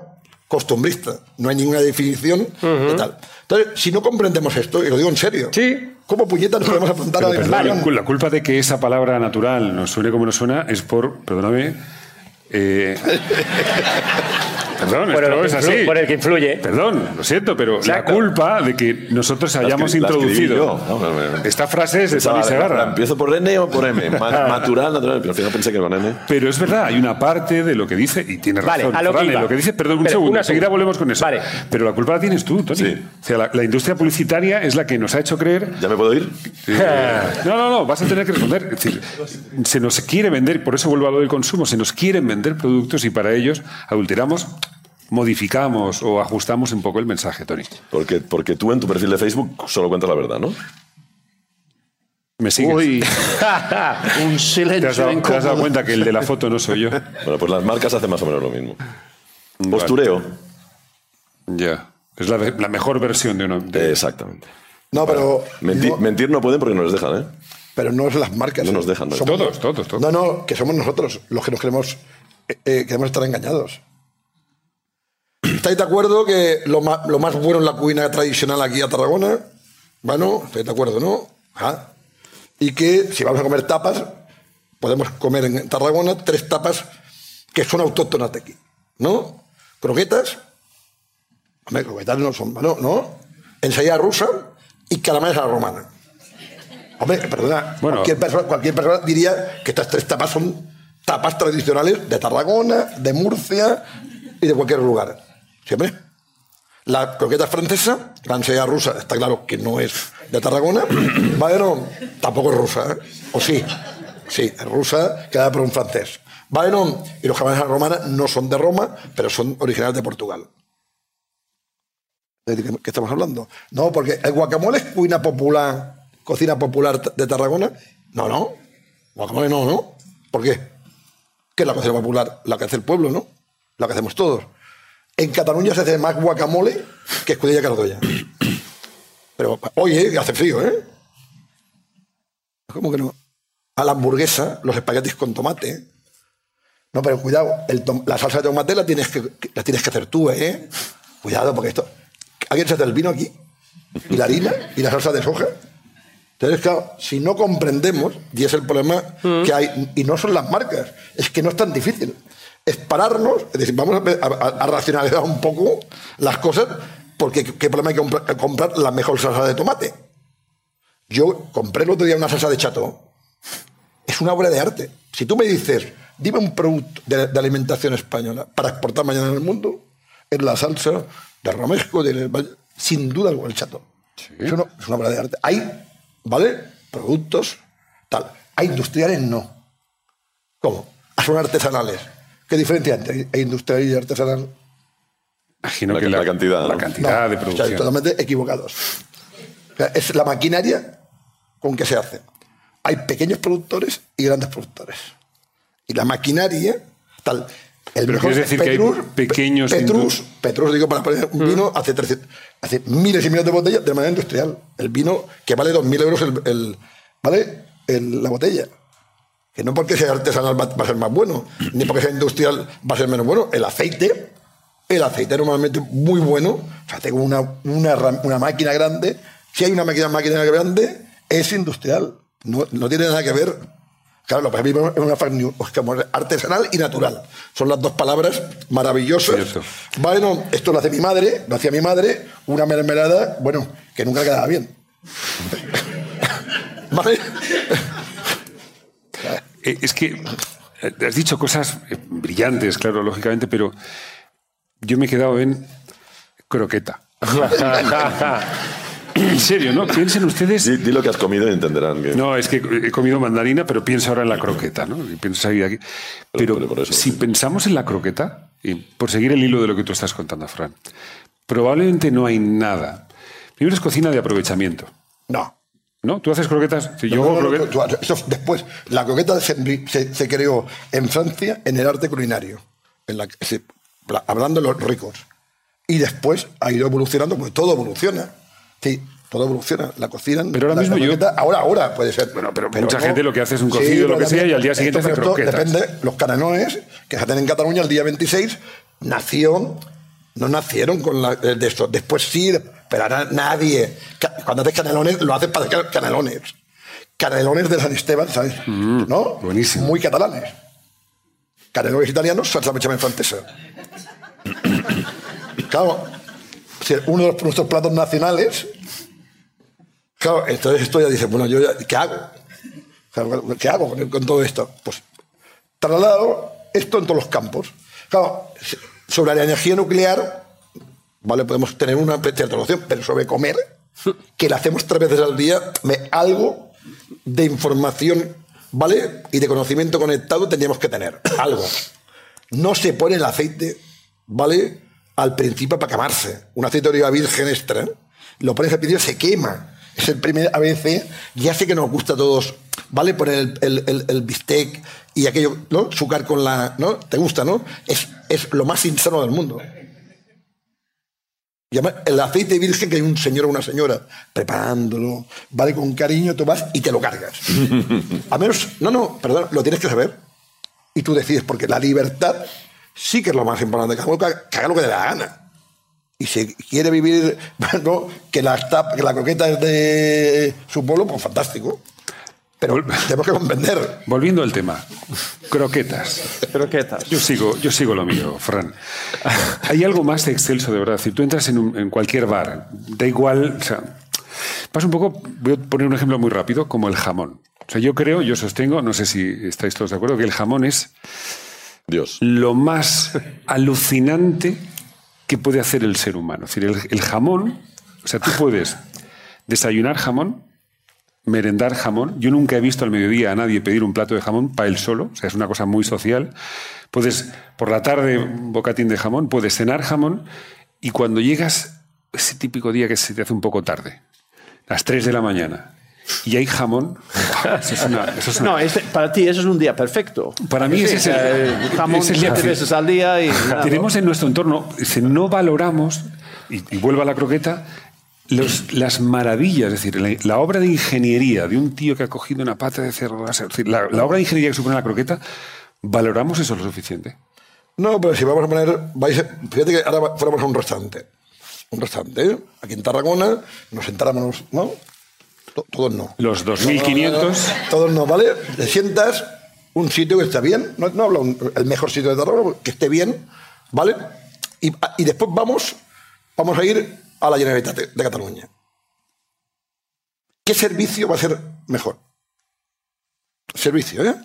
costumbrista. No hay ninguna definición de tal. Entonces, si no comprendemos esto, y lo digo en serio, Sí. ¿cómo puñetas nos podemos afrontar Pero, a la perdón, la culpa de que esa palabra natural nos suene como nos suena es por, perdóname, eh, (laughs) perdón, Por el, es así. por el que influye. Perdón, lo siento, pero Exacto. la culpa de que nosotros hayamos introducido esta frase es de Tony Segarra. ¿Empiezo por N o por M? (laughs) Natural, natural. Pero al final pensé que con N. Pero es verdad, hay una parte de lo que dice, y tiene Vale, razón, a lo que Ferran, lo que dice, perdón, un Pero, segundo, una enseguida volvemos con eso. Vale. Pero la culpa la tienes tú, Tony. Sí. O sea, la, la industria publicitaria es la que nos ha hecho creer ¿Ya me puedo ir? (laughs) No, no, no, vas a tener que responder. Es decir, se nos quiere vender, por eso vuelvo a lo del consumo, se nos quieren vender productos y para ellos adulteramos, modificamos o ajustamos un poco el mensaje, Tony. Porque, porque tú en tu perfil de Facebook solo cuentas la verdad, ¿no? ¿Me sigues? Uy, (laughs) un ¿Te silencio has, dado, te has dado cuenta que el de la foto no soy yo? Bueno, pues las marcas hacen más o menos lo mismo. Postureo. Ya. Es la, la mejor versión de uno. de- Exactamente. No, pero, no, Mentir no pueden porque no les dejan, ¿eh? pero no es las marcas. No ¿eh? nos dejan, no. Todos, todos, todos. No, no, que somos nosotros los que nos queremos, eh, eh, queremos estar engañados. ¿Estáis de acuerdo que lo más, lo más bueno en la cuina tradicional aquí a Tarragona? Bueno, estáis de acuerdo, ¿no? Ajá. Y que si vamos a comer tapas, podemos comer en Tarragona tres tapas que son autóctonas de aquí, ¿no? Croquetas, hombre, croquetas no son, no, ¿no? Ensalada rusa y calamares a la romana. Hombre, perdona, Bueno. cualquier, persona, cualquier persona diría que estas tres tapas son tapas tradicionales de Tarragona, de Murcia y de cualquier lugar. ¿Siempre? La croqueta francesa, la ensalada rusa, está claro que no es de Tarragona. (clears throat) No, tampoco es rusa, ¿eh? ¿O sí? Sí, es rusa, creada por un francés. No, y los jamones a la romana no son de Roma, pero son originales de Portugal. ¿De qué estamos hablando? No, porque el guacamole es cuina popular, cocina popular de Tarragona. No, no. Guacamole no, ¿no? ¿Por qué? ¿Qué es la cocina popular? La que hace el pueblo, ¿no? La que hacemos todos. En Cataluña se hace más guacamole que escudilla cardoya. (clears throat) Pero oye, que hace frío, ¿eh? ¿Cómo que no? A la hamburguesa, los espaguetis con tomate. No, pero cuidado, el la salsa de tomate la tienes que, que- la tienes que hacer tú, ¿eh? Cuidado, porque esto. ¿Alguien se hace el vino aquí? ¿Y la harina? ¿Y la salsa de soja? Entonces, claro, si no comprendemos, y es el problema que hay, y no son las marcas, es que no es tan difícil. Es pararnos, es decir, vamos a, racionalizar un poco las cosas, porque ¿qué problema hay que comprar, comprar la mejor salsa de tomate? Yo compré el otro día una salsa de chato. Es una obra de arte. Si tú me dices, dime un producto de, de alimentación española para exportar mañana en el mundo, es la salsa de romesco, de, sin duda alguna el chato. Es, una, es una obra de arte. Hay, ¿vale? Productos, tal. Hay industriales, no. ¿Cómo? Ah, Son artesanales. ¿Qué diferencia entre industrial y artesanal? Imagino La- que la cantidad, La ¿no? cantidad No, de o sea, producción. totalmente equivocados. O sea, es la maquinaria con que se hace. Hay pequeños productores y grandes productores. Y la maquinaria, tal. El Pero quieres decir que hay pequeños Petrus, Petrus, digo, para poner un vino, hace, 300 hace miles y miles de botellas de manera industrial. El vino que vale 2.000 euros el, el- ¿vale? El- la botella. Que no porque sea artesanal va, va a ser más bueno, ni porque sea industrial va a ser menos bueno. El aceite, el aceite normalmente muy bueno. O sea, tengo una, una, una máquina grande. Si hay una máquina, máquina grande, es industrial. No, no tiene nada que ver. Claro, lo que vivimos es una artesanal y natural. Son las dos palabras maravillosas. Cierto. Bueno, esto lo hace mi madre, lo hacía mi madre, una mermelada, bueno, que nunca quedaba bien. (laughs) ¿Vale? Eh, Es que eh, has dicho cosas eh, brillantes, claro, lógicamente, pero yo me he quedado en croqueta. (laughs) (clears throat) en serio, ¿no? Piensen ustedes. Di, di lo que has comido y entenderán que... No, es que he comido mandarina, pero pienso ahora en la croqueta, ¿no? Y pienso aquí. Pero, pero por eso, si sí. pensamos en la croqueta, y por seguir el hilo de lo que tú estás contando, Fran, probablemente no hay nada. Primero es cocina de aprovechamiento, No. ¿no? Tú haces croquetas. Si yo No, hago no, no, croquetas- tú- tú- eso después, la croqueta se, se- se creó en Francia en el arte culinario, en la, que se- la- hablando de los ricos. Y después ha ido evolucionando, porque todo evoluciona. Sí, todo evoluciona. La cocina. Pero ahora la- mismo la yo- Ahora, ahora puede ser. Bueno, pero mucha gente lo que hace es un cocido, lo pero que sea, y al día siguiente hace croquetas. Depende, los canelones que se hacen en Cataluña el día 26, nació. No nacieron con la, de esto. Después sí, pero ahora nadie. Cuando haces canelones, lo haces para hacer canelones. Canelones de San Esteban, ¿sabes? ¿No? Mm, buenísimo. Muy catalanes. Canelones italianos, salsa bechamel francesa. (coughs) claro, uno de nuestros platos nacionales. Claro, entonces esto ya dice, bueno, yo ya, ¿qué hago? ¿Qué hago con, todo esto? Pues trasladado esto en todos los campos. Claro, sobre la energía nuclear, ¿vale? Podemos tener una cierta noción, pero sobre comer, que la hacemos tres veces al día, me, algo de información, ¿vale? Y de conocimiento conectado tendríamos que tener, algo. No se pone el aceite, ¿vale? Al principio para quemarse. Un aceite de oliva virgen extra, lo pones al principio se quema. Es el primer ABC, ya sé que nos gusta a todos, ¿vale? Poner el, el- el- el bistec y aquello, ¿no? Sucar con la, ¿no? ¿Te gusta, no? Es, es lo más insano del mundo. Y además, el aceite virgen que hay un señor o una señora preparándolo, vale con cariño, tú vas y te lo cargas. (laughs) A menos, no, no, perdón, lo tienes que saber. Y tú decides, porque la libertad sí que es lo más importante. Cada uno que haga- que haga lo que le dé la gana. Y si quiere vivir, (laughs) que la, que la croqueta es de su pueblo, pues fantástico. Pero Vol- tenemos que comprender. Volviendo al tema, croquetas. Croquetas. Yo sigo, yo sigo lo mío, Fran. Hay algo más de excelso, de verdad. Si tú entras en, un- en cualquier bar, da igual, o sea, pasa un poco, voy a poner un ejemplo muy rápido, como el jamón. O sea, yo creo, yo sostengo, no sé si estáis todos de acuerdo, que el jamón es Dios. lo más alucinante que puede hacer el ser humano. Es decir, el, jamón, o sea, tú puedes desayunar jamón, merendar jamón. Yo nunca he visto al mediodía a nadie pedir un plato de jamón para él solo, o sea, es una cosa muy social. Puedes, por la tarde, un bocatín de jamón, puedes cenar jamón y cuando llegas, ese típico día que se te hace un poco tarde, las 3 de la mañana, y hay jamón, eso es una- eso es una- No, este- para ti eso es un día perfecto. Para mí ese es el- Eh, jamón ese siete veces al día y nada, Tenemos en nuestro entorno, si no valoramos, y, y vuelvo a la croqueta, los- las maravillas, es decir, la, la obra de ingeniería de un tío que ha cogido una pata de cerdo, es decir, la, la obra de ingeniería que supone la croqueta, ¿valoramos eso lo suficiente? No, pero si vamos a poner. Vais, a- fíjate que ahora fuéramos a un restaurante. Un restaurante, ¿eh? Aquí en Tarragona, nos sentáramos, ¿no? To- Todos no. Los 2.500... Todos no, ¿vale? Te sientas un sitio que está bien, no, no hablo un- el mejor sitio de Tarragona, que esté bien, ¿vale? Y, y después vamos, vamos a ir a la Generalitat de, de Cataluña. ¿Qué servicio va a ser mejor? Servicio, ¿eh?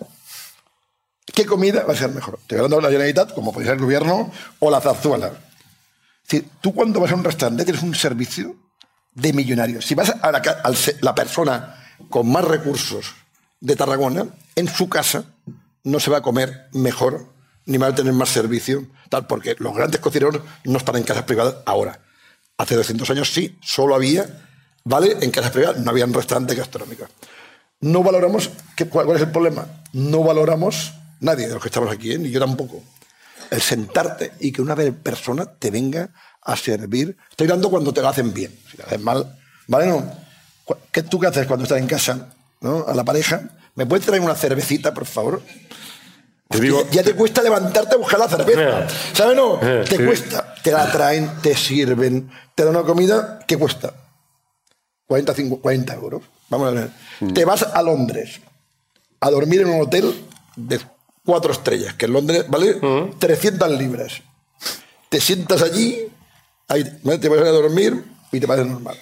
¿Qué comida va a ser mejor? Estoy hablando de la Generalitat, como puede ser el gobierno, o la zarzuela. Es decir, tú cuando vas a un restaurante tienes un servicio de millonarios. Si vas a la, la persona con más recursos de Tarragona, en su casa no se va a comer mejor ni va a tener más servicio, tal, porque los grandes cocineros no están en casas privadas ahora. Hace 200 años sí, solo había, ¿vale? En casas privadas no habían restaurantes gastronómicos. No valoramos, ¿qué- cuál, es el problema? No valoramos, nadie de los que estamos aquí, ¿eh? ni yo tampoco, el sentarte y que una persona te venga a servir. Estoy hablando cuando te lo hacen bien. Si te lo hacen mal, ¿vale? No. ¿Qué tú qué haces cuando estás en casa, ¿no? A la pareja. ¿Me puedes traer una cervecita, por favor? Te digo- ya te cuesta levantarte a buscar la cerveza. ¿Sabes? No, te cuesta. Te la traen, te sirven, te dan una comida, ¿qué cuesta? 40, 50, 40 euros. Vamos a ver. Te vas a Londres a dormir en un hotel de cuatro estrellas, que en Londres vale 300 libras. Te sientas allí, ahí, te vas a dormir y te parece normal.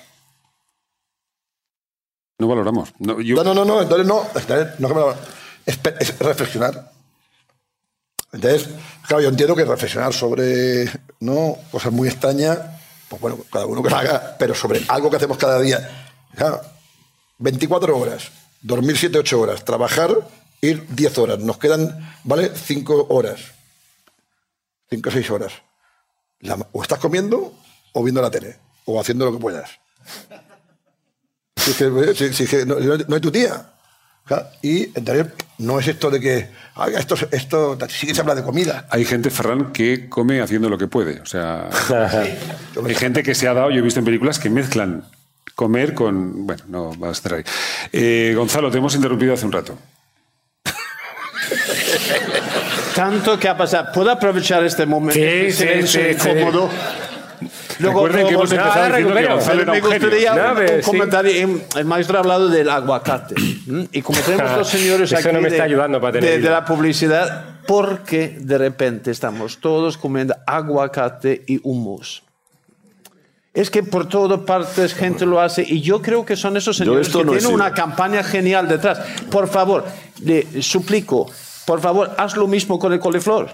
No valoramos. No, yo- No, no, no, entonces no, no que me lo- es, es reflexionar. Entonces, claro, yo entiendo que reflexionar sobre no cosas muy extrañas, pues bueno, cada uno que lo haga, pero sobre algo que hacemos cada día. Claro, 24 horas, dormir 7, 8 horas, trabajar, ir 10 horas. Nos quedan, ¿vale? 5 horas. 5 o 6 horas. La- o estás comiendo o viendo la tele, o haciendo lo que puedas. Si es que, si- si es que no, no- no es tu tía. Y entonces no es esto de que, "Ay, esto, esto sí que se habla de comida. Hay gente, Ferran, que come haciendo lo que puede. O sea, (laughs) hay gente que se ha dado, yo he visto en películas, que mezclan comer con... Bueno, no vas a estar ahí. Eh, Gonzalo, te hemos interrumpido hace un rato. (laughs) Tanto que ha pasado. ¿Puedo aprovechar este momento? Sí, de sí, sí, sí. incómodo? Recuerden que hemos luego- empezado Ah, diciendo que recupero. Gonzalo era me un gustaría No, un, un sí. comentario. El maestro ha hablado del aguacate. Y como tenemos dos señores Eso aquí no me de, está ayudando para tener de- de la publicidad, porque de repente estamos todos comiendo aguacate y hummus. Es que por todas partes gente lo hace y yo creo que son esos señores esto que no tienen una campaña genial detrás. Por favor, le suplico, por favor, haz lo mismo con el coliflor.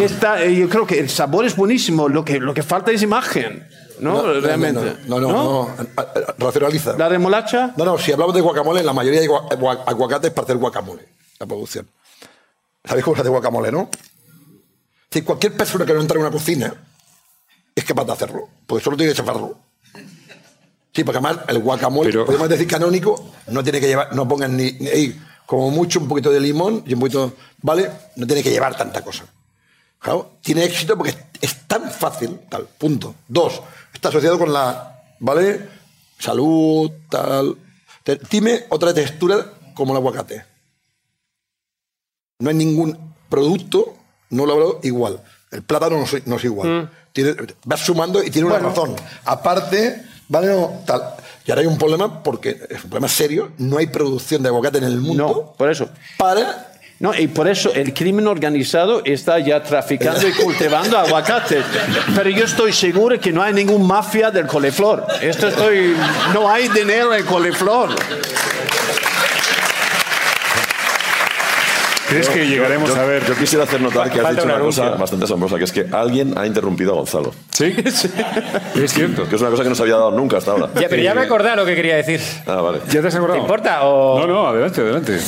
Está, eh, yo creo que el sabor es buenísimo, lo que, lo que falta es imagen, ¿no? Realmente. No, no, no. no, Racionaliza. La remolacha, No, no, si hablamos de guacamole, la mayoría gua- aguacates para hacer guacamole, la producción. ¿Sabéis cómo se hace guacamole, no? Si cualquier persona que no entra en una cocina es capaz de hacerlo, porque solo tiene que chafarlo. Sí, porque además el guacamole, Pero- podemos decir canónico, no tiene que llevar, no pongan ni, ni como mucho un poquito de limón y un poquito, ¿vale? No tiene que llevar tanta cosa. Claro, tiene éxito porque es tan fácil, tal, punto. Dos, está asociado con la, ¿vale? Salud, tal. Dime otra textura como el aguacate. No hay ningún producto, no lo hablo igual. El plátano no es, no es igual. Tiene- vas sumando y tiene una razón. Aparte, ¿vale? No, tal. Y ahora hay un problema porque es un problema serio. No hay producción de aguacate en el mundo no, por eso. para No, y por eso el crimen organizado está ya traficando y cultivando aguacate. Pero yo estoy seguro que no hay ningún mafia del coliflor. Esto estoy, no hay dinero en coliflor. ¿Crees que llegaremos yo, a ver? Yo quisiera hacer notar que has dicho un una cosa bastante asombrosa, que es que alguien ha interrumpido a Gonzalo. (laughs) ¿Sí? Es cierto. Que es una cosa que no se había dado nunca hasta ahora. Ya, pero ya me acordé lo que quería decir. Ah, vale. ¿Ya te has acordado? ¿Te importa o...? No, no, adelante, adelante.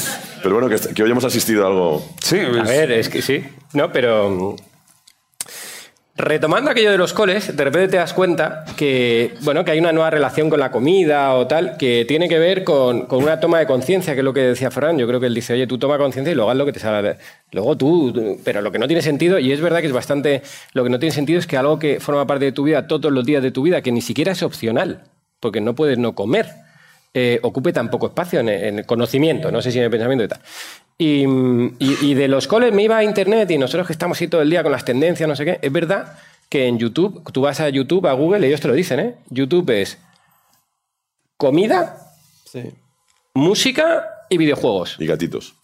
Pero bueno, que, que hoy hemos asistido a algo. Sí, A ver, es que sí. No, pero. Retomando aquello de los coles, de repente te das cuenta que, bueno, que hay una nueva relación con la comida o tal, que tiene que ver con, con una toma de conciencia, que es lo que decía Fran. Yo creo que él dice, oye, tú toma conciencia y luego haz lo que te salga. de- Luego tú, tú- pero lo que no tiene sentido, y es verdad que es bastante. Lo que no tiene sentido es que algo que forma parte de tu vida todos los días de tu vida, que ni siquiera es opcional, porque no puedes no comer, eh, ocupe tan poco espacio en, en el conocimiento, no sé si en el pensamiento y tal. Y, y- y de los coles me iba a internet y nosotros que estamos ahí todo el día con las tendencias, no sé qué, es verdad que en YouTube, tú vas a YouTube, a Google, ellos te lo dicen, ¿eh? YouTube es comida, música y videojuegos. Y gatitos.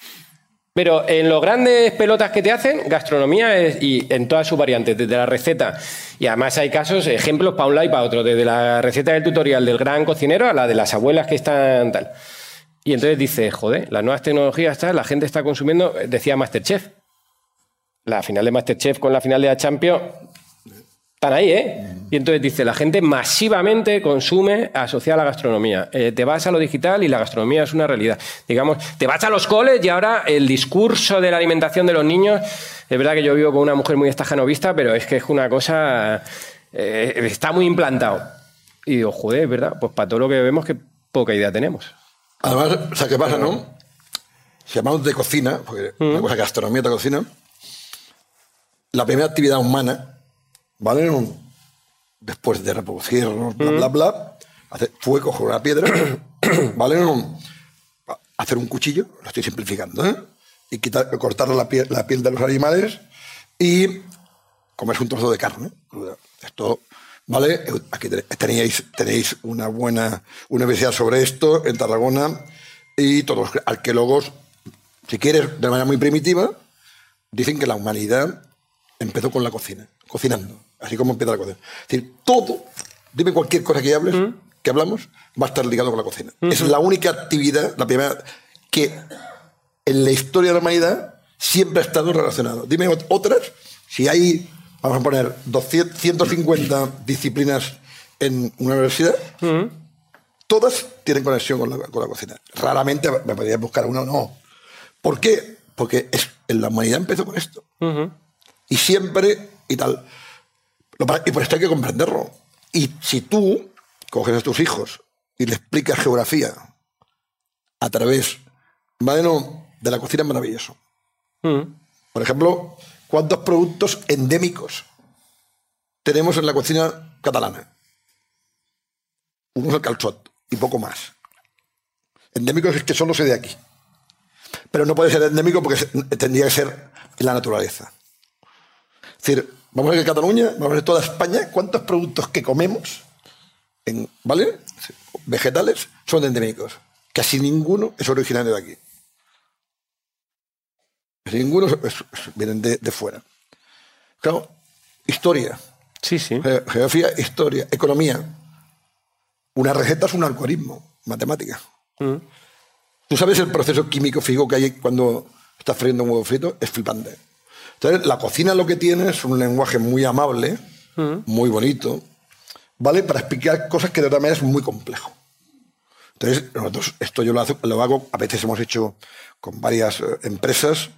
Pero en los grandes pelotas que te hacen, gastronomía es, y en todas sus variantes, desde la receta. Y además hay casos, ejemplos para un lado y para otro, desde la receta del tutorial del gran cocinero a la de las abuelas que están tal. Y entonces dice, joder, las nuevas tecnologías, tal, la gente está consumiendo, decía Masterchef. La final de Masterchef con la final de la Champions están ahí, ¿eh? Y entonces dice, la gente masivamente consume asociada a la gastronomía. Eh, te vas a lo digital y la gastronomía es una realidad. Digamos, te vas a los coles y ahora el discurso de la alimentación de los niños, es verdad que yo vivo con una mujer muy estajanovista, pero es que es una cosa, eh, está muy implantado. Y digo, joder, es verdad, pues para todo lo que vemos, que poca idea tenemos. Además, o sea, ¿qué pasa, no? Si hablamos de cocina, porque una cosa es gastronomía de cocina, la primera actividad humana, ¿vale? Después de reproducirnos, bla, bla, bla, hace- fue coger una piedra, (coughs) ¿vale? Un- hacer un cuchillo, lo estoy simplificando, ¿eh? Y quitar, cortar la piel, la piel de los animales y comerse un trozo de carne. cruda. Esto, ¿vale? Aquí te- tenéis, tenéis una buena universidad sobre esto en Tarragona y todos los arqueólogos, si quieres, de manera muy primitiva, dicen que la humanidad empezó con la cocina, cocinando, así como empieza la cocina. Es decir, todo, dime cualquier cosa que hables, que hablamos, va a estar ligado con la cocina. Es la única actividad, la primera, que en la historia de la humanidad siempre ha estado relacionado. Dime ot- otras, si hay, vamos a poner, 200, 150 disciplinas en una universidad, todas tienen conexión con la, con la cocina. Raramente me podría buscar una o no. ¿Por qué? Porque es, en la humanidad empezó con esto. Y siempre y tal. Y por esto hay que comprenderlo. Y si tú coges a tus hijos y le explicas geografía a través bueno, de la cocina es maravilloso. Por ejemplo, ¿cuántos productos endémicos tenemos en la cocina catalana? Uno es el calzot y poco más. Endémicos es que solo se de aquí. Pero no puede ser endémico porque tendría que ser en la naturaleza. Es decir, vamos a ver Cataluña, vamos a ver toda España, ¿cuántos productos que comemos, en, ¿vale? Vegetales, son endémicos? Casi ninguno es originario de aquí. Ninguno vienen de, de fuera. Claro, historia, Sí, sí. ge- geografía, historia, economía. Una receta es un algoritmo, matemática. Tú sabes el proceso químico físico que hay cuando estás friendo un huevo frito, es flipante. Entonces, la cocina lo que tiene es un lenguaje muy amable, muy bonito, ¿vale? Para explicar cosas que de otra manera es muy complejo. Entonces, nosotros, esto yo lo, hago, lo hago, a veces hemos hecho con varias eh, empresas,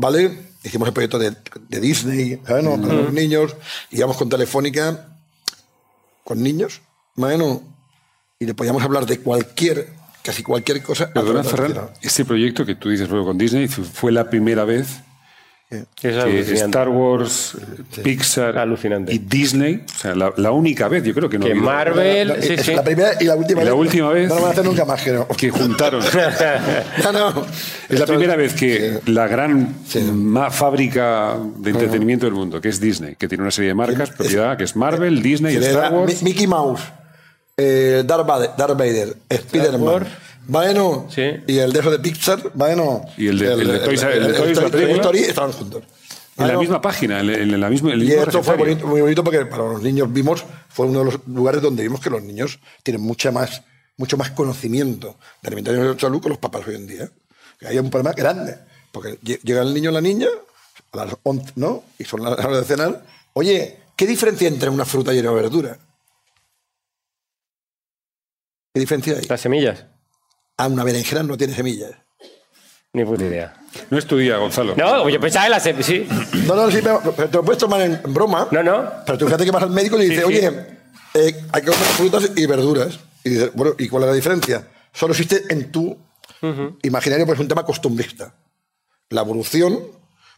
¿vale? Hicimos el proyecto de, de Disney, ¿sabes? no? Para los niños, íbamos con Telefónica, con niños, bueno, y le podíamos hablar de cualquier, casi cualquier cosa. Perdona, Ferran, este proyecto que tú dices luego con Disney fu- fue la primera vez Es que. Star Wars, Pixar Alucinante. y Disney, o sea, la, la única vez, yo creo que no Que Marvel. No, sí, es sí. La primera y la última Y la vez. última vez- No lo van a hacer nunca más, creo. que juntaron. (laughs) No, no. Es la primera vez que la gran fábrica de entretenimiento del mundo, que es Disney, que tiene una serie de marcas, propiedad, que es Marvel, Disney, Que Star Wars. Mi- Mickey Mouse, eh, Darth Vader, Darth Vader Spider-Man. Bueno, Sí. y el de eso de Pixar, bueno. Y el de- el de el de Toy. Story estaban juntos. En la misma página, en, la misma, Y esto fue bonito- muy bonito porque para los niños vimos, fue uno de los lugares donde vimos que los niños tienen mucha más, mucho más conocimiento de alimentación y salud que los papás hoy en día. Que hay un problema grande. Porque lle- llega el niño o la niña, a las 11, ¿no? Y son las horas de cenar. Oye, ¿qué diferencia hay entre una fruta y una verdura? ¿Qué diferencia hay? Las semillas. Ah, una berenjena no tiene semillas. Ni puta idea. No estudia, Gonzalo. No, yo pensaba en las semillas. Sí. No, no, sí, pero, pero te lo puedes tomar en, broma. No, no. Pero tú fíjate que vas al médico y le dices, Sí, sí. oye, eh, hay que comer frutas y verduras. Y dices, bueno, ¿y cuál es la diferencia? Solo existe en tu imaginario, pues es un tema costumbrista. La evolución,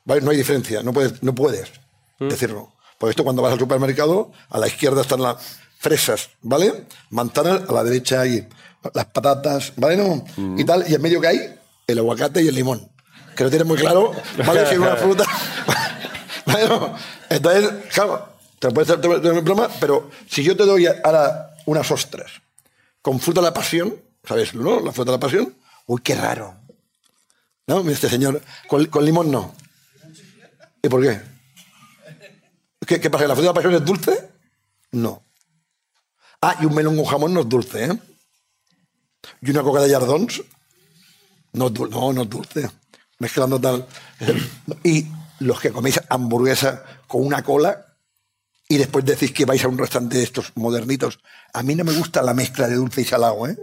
¿vale? no hay diferencia, no puedes, no puedes decirlo. Por esto, cuando vas al supermercado, a la izquierda están las fresas, ¿vale? Manzanas, a la derecha hay las patatas, ¿vale? No? Y tal, y en medio que hay el aguacate y el limón. Que no tienes muy claro, ¿vale? Si es una fruta. (laughs) Bueno, entonces, claro, te lo puedes hacer te- broma, pero si yo te doy ahora unas ostras con fruta de la pasión, ¿sabes? ¿No? La fruta de la pasión. Uy, qué raro. ¿No? Mira Este señor, con, con limón no. ¿Y por qué? ¿Qué, ¿Qué pasa? ¿Que ¿La fruta de la pasión es dulce? No. Ah, y un melón con jamón no es dulce, ¿eh? Y una coca de yardons no, no, no es dulce. Mezclando tal. Y los que coméis hamburguesa con una cola y después decís que vais a un restaurante de estos modernitos. A mí no me gusta la mezcla de dulce y salado, ¿eh?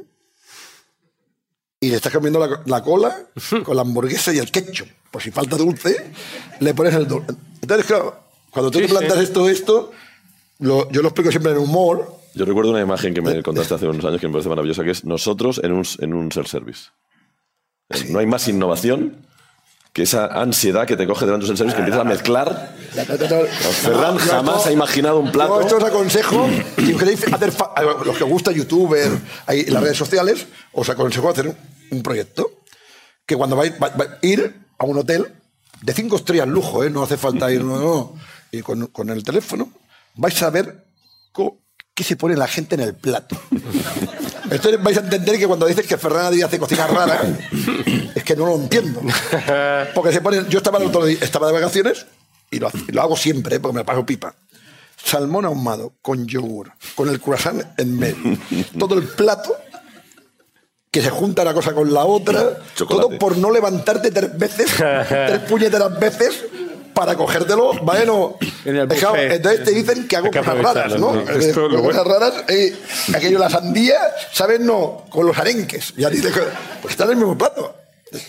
Y le estás comiendo la, la cola con la hamburguesa y el ketchup. Pues si falta dulce, le pones el dulce. Entonces, claro, cuando tú Sí, te plantas sí. esto, esto, lo- yo lo explico siempre en humor. Yo recuerdo una imagen que me contaste hace unos años que me parece maravillosa, que es nosotros en un, en un self-service. Eh, No hay más innovación que esa ansiedad que te coge delante de un self-service que empiezas a mezclar. Ferran jamás ha imaginado un plato. Yo esto os aconsejo, si queréis hacer, los que os gusta en las redes sociales, os aconsejo hacer un, proyecto que cuando vais va- va- ir a un hotel de cinco estrellas lujo, ¿eh? no hace falta ir, no, no, y con, con el teléfono, vais a ver co- qué se pone la gente en el plato. Entonces vais a entender que cuando dices que Ferran Díaz hace cocina rara, es que no lo entiendo. Porque se ponen. Yo estaba, el otro día- estaba de vacaciones y lo, hago siempre, ¿eh? porque me paso pipa. Salmón ahumado con yogur, con el croissant en medio. Todo el plato que se junta una cosa con la otra. Chocolate. Todo por no levantarte tres veces, tres puñeteras veces para cogértelo. Bueno, En el Claro, buffet. entonces te dicen que hago cosas raras, ¿no? ¿no? Esto, Eh, lo cosas bueno- raras, eh, aquello la sandía, ¿sabes? No, con los arenques. Ya dices, pues está en el mismo plato.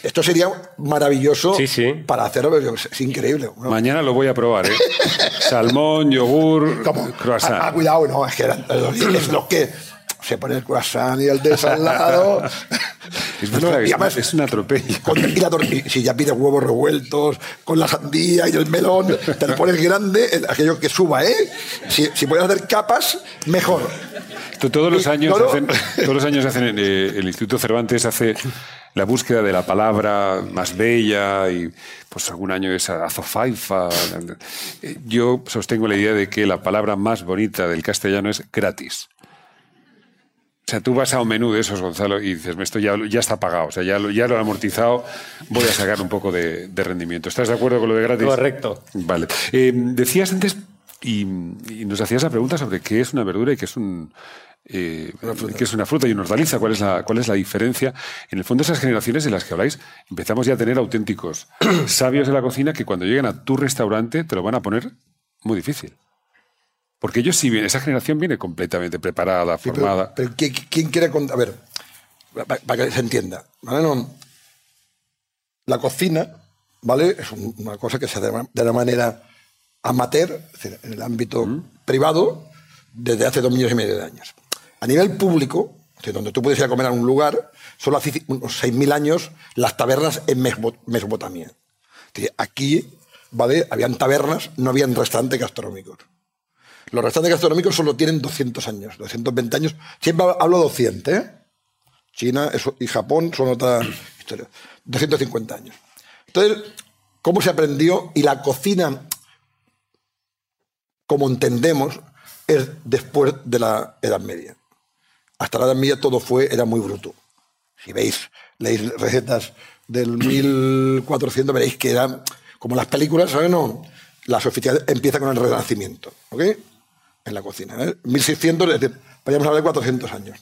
Esto sería maravilloso Sí, sí. para hacerlo, pero es increíble. ¿no? Mañana lo voy a probar, ¿eh? (laughs) Salmón, yogur, ¿Cómo? croissant. Ah, ah, cuidado, no, es que eran- es (laughs) lo que se pone el croissant y el desalado. (laughs) Es, verdad, y es, además- es un atropello. Con- y la tor- y si ya pides huevos revueltos, con la sandía y el melón, te lo pones grande, aquello que suba, ¿eh? Si, si puedes hacer capas, mejor. To- Todos los años no, no. hacen, todos los años hacen eh, el Instituto Cervantes hace la búsqueda de la palabra más bella y pues algún año es azofaifa. Eh, Yo sostengo la idea de que la palabra más bonita del castellano es gratis. O sea, tú vas a un menú de esos, Gonzalo, y dices, esto ya, ya está pagado, o sea, ya lo, ya lo he amortizado, voy a sacar un poco de, de rendimiento. ¿Estás de acuerdo con lo de gratis? Correcto. Vale. Eh, decías antes, y, y nos hacías la pregunta sobre qué es una verdura y qué es un... eh, qué es una fruta y una hortaliza, cuál es, la, cuál es la diferencia. En el fondo, esas generaciones de las que habláis, empezamos ya a tener auténticos (clears throat) sabios de la cocina que cuando lleguen a tu restaurante te lo van a poner muy difícil. Porque ellos sí vienen, esa generación viene completamente preparada, Sí, pero- formada. pero ¿quién, quién quiere contar? A ver, pa- para, que se entienda. ¿vale? No, la cocina, ¿vale? Es un- una cosa que se hace de una- manera amateur, es decir, en el ámbito privado, desde hace dos millones y medio de años. A nivel público, es decir, donde tú puedes ir a comer a un lugar, solo hace unos 6.000 años las tabernas en Mesopotamia. Es decir, aquí, ¿vale? Habían tabernas, no habían restaurantes gastronómicos. Los restaurantes gastronómicos solo tienen 200 años, 220 años. Siempre hablo 200, ¿eh? China y Japón son otra (coughs) historia. 250 años. Entonces, ¿cómo se aprendió? Y la cocina, como entendemos, es después de la Edad Media. Hasta la Edad Media todo fue, era muy bruto. Si veis, leéis recetas del (coughs) 1400, veréis que eran como las películas, ¿sabes? No, la sofisticación empieza con el Renacimiento, ¿ok? En la cocina. ¿eh? 1600, es decir, podríamos hablar de 400 años.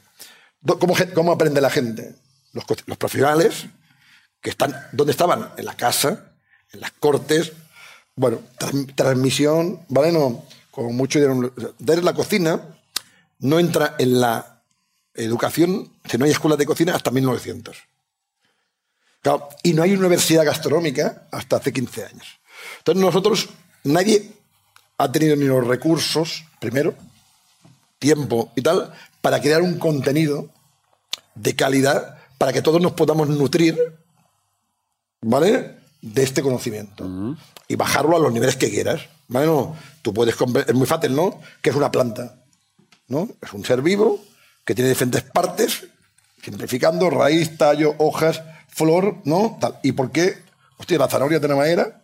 ¿Cómo, cómo aprende la gente? Los, profesionales que están, ¿dónde estaban? En la casa, en las cortes, bueno, tran- transmisión, ¿vale? No, como mucho de la cocina no entra en la educación, si no hay escuelas de cocina hasta 1900. Claro, y no hay universidad gastronómica hasta hace 15 años. Entonces nosotros, nadie ha tenido ni los recursos, primero, tiempo y tal, para crear un contenido de calidad para que todos nos podamos nutrir, ¿vale? De este conocimiento. Y bajarlo a los niveles que quieras. ¿Vale? No, tú puedes es muy fácil, ¿no? Que es una planta. ¿no? Es un ser vivo que tiene diferentes partes, simplificando, raíz, tallo, hojas, flor, ¿no? Tal. ¿Y por qué? Hostia, la zanahoria tiene madera,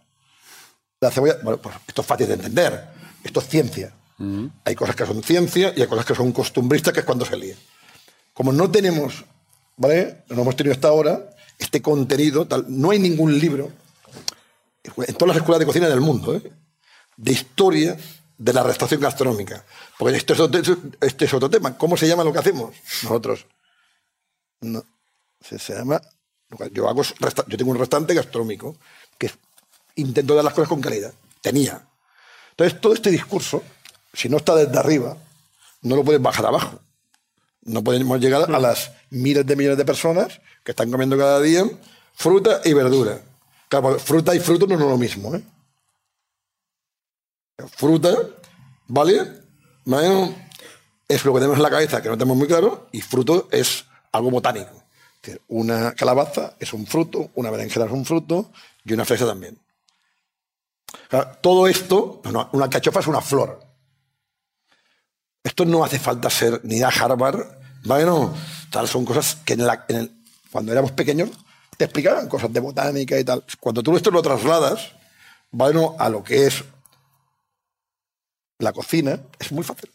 la cebolla. Bueno, pues esto es fácil de entender. Esto es ciencia. Hay cosas que son ciencia y hay cosas que son costumbristas, que es cuando se lía. Como no tenemos, ¿vale? No hemos tenido hasta ahora este contenido, tal, no hay ningún libro en todas las escuelas de cocina del mundo, ¿eh? de historia de la restauración gastronómica. Porque esto es otro, este es otro tema. ¿Cómo se llama lo que hacemos nosotros? No, se, se llama. Yo, hago, yo tengo un restaurante gastronómico intento dar las cosas con calidad. Tenía. Entonces, todo este discurso, si no está desde arriba, no lo puedes bajar abajo. No podemos llegar a las miles de millones de personas que están comiendo cada día fruta y verdura. Claro, fruta y fruto no es lo mismo. ¿eh? Fruta, ¿vale? Es lo que tenemos en la cabeza, que no tenemos muy claro, y fruto es algo botánico. Una calabaza es un fruto, una berenjena es un fruto y una fresa también. Todo esto, una cachofa es una flor. Esto no hace falta ser ni a Harvard, ¿vale? No, tal, son cosas que cuando éramos pequeños te explicaban cosas de botánica y tal. Cuando tú esto lo trasladas, ¿vale? No, a lo que es la cocina, es muy fácil.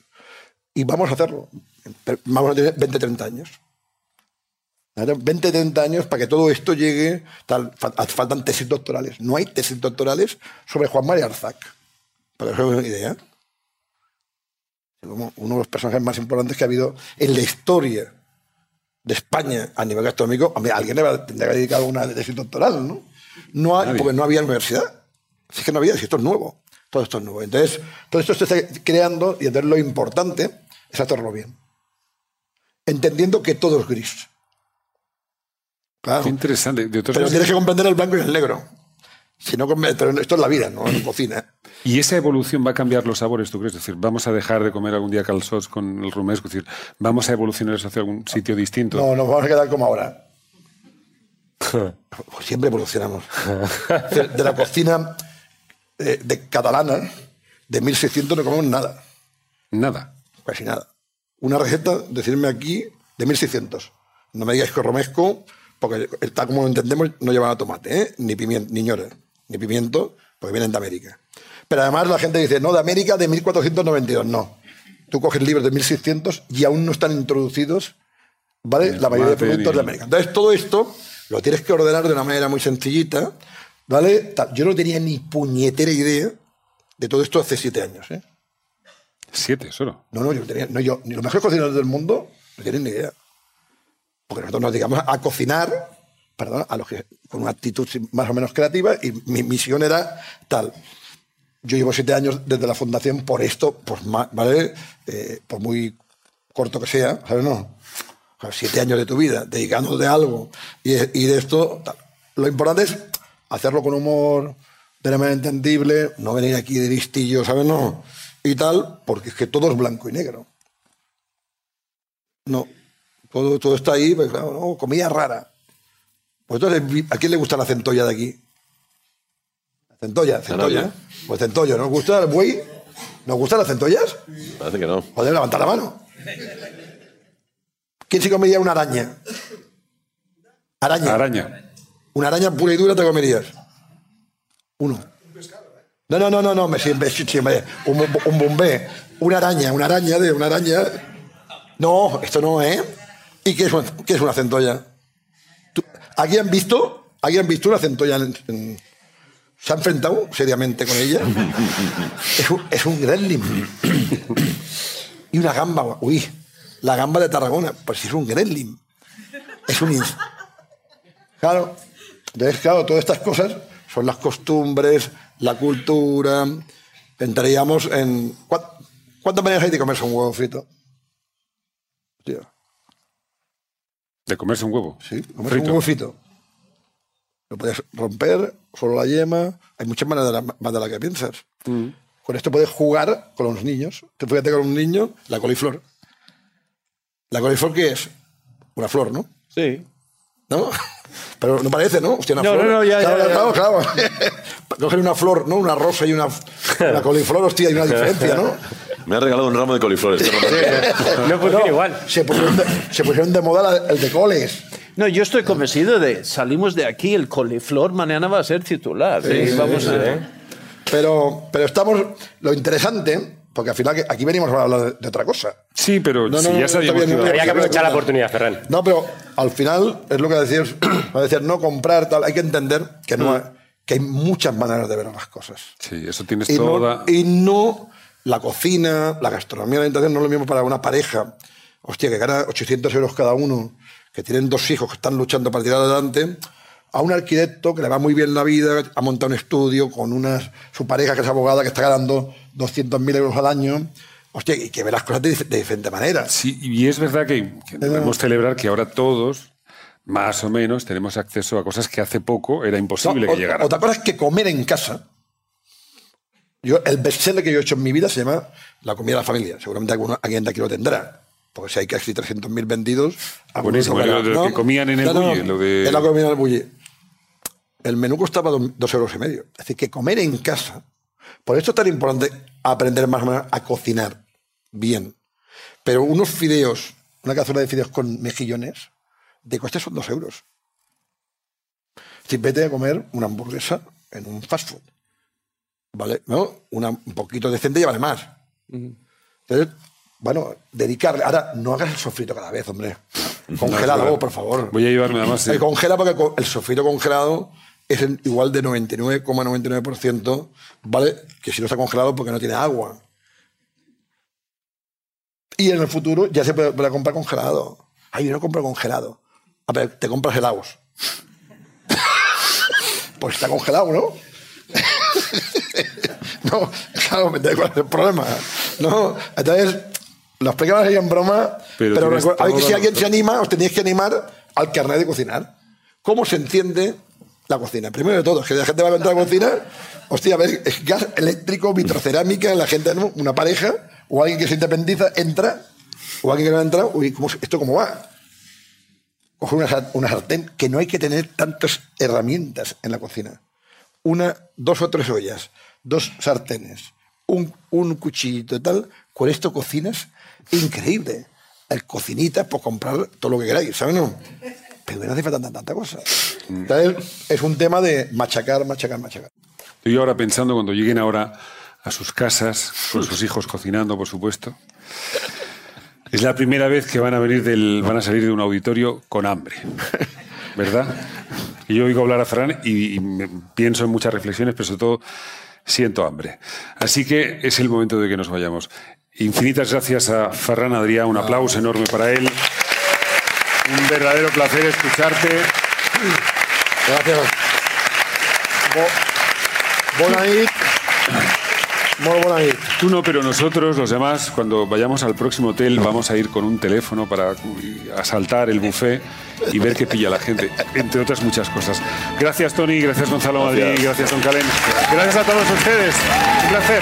Y vamos a hacerlo. Vamos a tener 20, 30 años. ¿Vale? 20, 30 años para que todo esto llegue. Tal, faltan tesis doctorales. No hay tesis doctorales sobre Juan María Arzac. Para que os hagáis una idea. Uno de los personajes más importantes que ha habido en la historia de España a nivel gastronómico. Hombre, alguien le va a- tendría que dedicar una tesis doctoral, ¿no? no hay, porque no había universidad. Si es que no había, si esto es nuevo. Todo esto es nuevo. Entonces, todo esto se está creando y entonces lo importante es hacerlo bien. Entendiendo que todo es gris. Claro. Qué interesante. De Pero tienes que comprender el blanco y el negro. Si no, pero esto es la vida, no en cocina. ¿Y esa evolución va a cambiar los sabores, tú crees? Es decir, ¿vamos a dejar de comer algún día calzots con el rumesco? Es decir, ¿vamos a evolucionar eso hacia algún sitio distinto? No, nos vamos a quedar como ahora. (laughs) Pues siempre evolucionamos. De de la cocina eh, de catalana de 1600 no comemos nada, Nada. casi nada. Una receta, decirme aquí, de 1600. No me digáis que romesco, porque tal como lo entendemos, no lleva tomate, ¿eh? ni pimiento, ni ñora, ni pimiento, porque vienen de América. Pero además la gente dice, no, de América de 1492. No. Tú coges libros de 1600 y aún no están introducidos ¿vale? La mayoría de productos de América. Entonces, todo esto lo tienes que ordenar de una manera muy sencillita, ¿vale? Yo no tenía ni puñetera idea de todo esto hace siete años, ¿eh? Siete solo. No, no, yo no tenía, no, yo, ni los mejores cocineros del mundo no tienen ni idea. Porque nosotros nos dedicamos a cocinar, perdón, a los que, con una actitud más o menos creativa, y mi misión era tal. Yo llevo siete años desde la fundación por esto, pues ¿vale? Eh, por muy corto que sea, ¿sabes? No. Siete años de tu vida dedicándote a algo y, de esto. Lo importante es hacerlo con humor, de manera entendible, no venir aquí de listillo, ¿sabes? No. Y tal, porque es que todo es blanco y negro. No. Todo, todo está ahí, pues, claro, no, comida rara. Pues entonces, ¿a quién le gusta la centolla de aquí? La centolla, centolla. Pues centollo, ¿nos gusta el buey? ¿Nos gustan las centollas? Parece que no. Joder, levanta la mano. ¿Quién se comería una araña? Araña. Araña. Una araña pura y dura te comerías. Uno. No, no, no, no, no, me siempre. Un, un bombé. Una araña, una araña de una araña. No, esto no, ¿eh? ¿Y qué es una, qué centolla? ¿Tú- ¿Aquí han visto? ¿Aquí han visto una centolla? en- en- ¿Se ha enfrentado seriamente con ella? es, un, gremlin. y una gamba. Uy, la gamba de Tarragona. Pues es un gremlin. Es un... Claro. Entonces, claro, todas estas cosas son las costumbres, la cultura. Entraríamos en. ¿cuá- ¿Cuántas maneras hay de comerse un huevo frito? Tío, De comerse un huevo. sí, comerse Frito. un huevo frito. Lo puedes romper, solo la yema. Hay muchas maneras de la- más de las que piensas. Mm. Con esto puedes jugar con los niños. Te fíjate con un niño, la coliflor. ¿La coliflor qué es? Una flor, ¿no? Sí. ¿No? Pero no parece, ¿no? Hostia, una No, flor. no, no, ya, claro, ya, ya. claro, claro. (laughs) Coger una flor, ¿no? Una rosa y una, una coliflor, hostia, hay una diferencia, ¿no? Me ha regalado un ramo de coliflores. (laughs) no- No funciona igual. Se pusieron de, se pusieron de moda la- el de coles. No, yo estoy convencido de salimos de aquí, el coliflor mañana va a ser titular. y vamos a... Pero, pero estamos. Lo interesante, porque al final aquí venimos a hablar de, otra cosa. Sí, pero No, no, si no, ya había motivado. no, Habría que aprovechar la oportunidad, Ferran. No, pero al final es lo que decías, (clears throat) decías no comprar, tal. Hay que entender que, no hay, que hay muchas maneras de ver las cosas. Sí, eso tienes Y toda. no, y no la cocina, la gastronomía, la alimentación no es lo mismo para una pareja, hostia, que gana 800 euros cada uno, que tienen dos hijos que están luchando para tirar adelante, a un arquitecto que le va muy bien la vida, ha montado un estudio con una, su pareja que es abogada, que está ganando 200.000 euros al año, hostia, y que ve las cosas de, dif- de diferente manera. Sí, y es verdad que, que debemos celebrar que ahora todos, más o menos, tenemos acceso a cosas que hace poco era imposible No, que llegaran. Otra cosa es que comer en casa. Yo, el bestseller que yo he hecho en mi vida se llama La comida de la familia. Seguramente alguno, alguien de aquí lo tendrá. Porque si hay casi 300.000 vendidos. Buenísimo, lo lo que comían en el bulli, lo de- la comida en el bulli. El menú costaba do- dos euros y medio. Es decir, que comer en casa. Por eso es tan importante aprender más o menos a cocinar bien. Pero unos fideos, una cazuela de fideos con mejillones, de coste son dos euros. Si vete a comer una hamburguesa en un fast food, ¿vale? ¿No? Una, un poquito decente ya vale más. Entonces, bueno, dedicarle. Ahora, no hagas el sofrito cada vez, hombre. (laughs) Congélalo, por favor. Voy a llevarme además. Eh, eh, congela porque el sofrito congelado es igual de 99,99%, ¿vale? Que si no está congelado porque no tiene agua. Y en el futuro ya se puede, puede comprar congelado. Ay, yo no compro congelado. A ver, te compras helados. (laughs) pues está congelado, ¿no? (laughs) no, claro, ¿me cuál es el problema? No, entonces, lo explicamos ahí en broma, Pero pero, recuerda- si alguien se anima, os tenéis que animar al carnet de cocinar. ¿Cómo se entiende la cocina? Primero de todo, que la gente va a entrar a la cocina, hostia, a ver, gas eléctrico, vitrocerámica, la gente, ¿no? una pareja, o alguien que se independiza, entra, o alguien que no entra, uy, ¿cómo, ¿esto cómo va? Coge una, una sartén, que no hay que tener tantas herramientas en la cocina. Una, dos o tres ollas, dos sartenes, un, un cuchillito y tal. Con esto cocinas increíble. El cocinita, pues comprar todo lo que queráis, ¿sabes? No? Pero no hace falta tanta, tanta cosa. Entonces, es un tema de machacar, machacar, machacar. Estoy ahora pensando cuando lleguen ahora a sus casas, con sus hijos cocinando, por supuesto. Es la primera vez que van a venir del, van a salir de un auditorio con hambre, ¿verdad? Y yo oigo hablar a Ferran y, y me- pienso en muchas reflexiones, pero sobre todo siento hambre. Así que es el momento de que nos vayamos. Infinitas gracias a Ferran Adrià, un aplauso enorme para él. Un verdadero placer escucharte. Gracias. Molt bona nit. Tú no, pero nosotros, los demás, cuando vayamos al próximo hotel, vamos a ir con un teléfono para asaltar el buffet y ver qué pilla la gente, entre otras muchas cosas. Gracias, Tony, gracias, Gonzalo Madrid, Gracias. gracias, Don Calén. Gracias a todos ustedes. Un placer.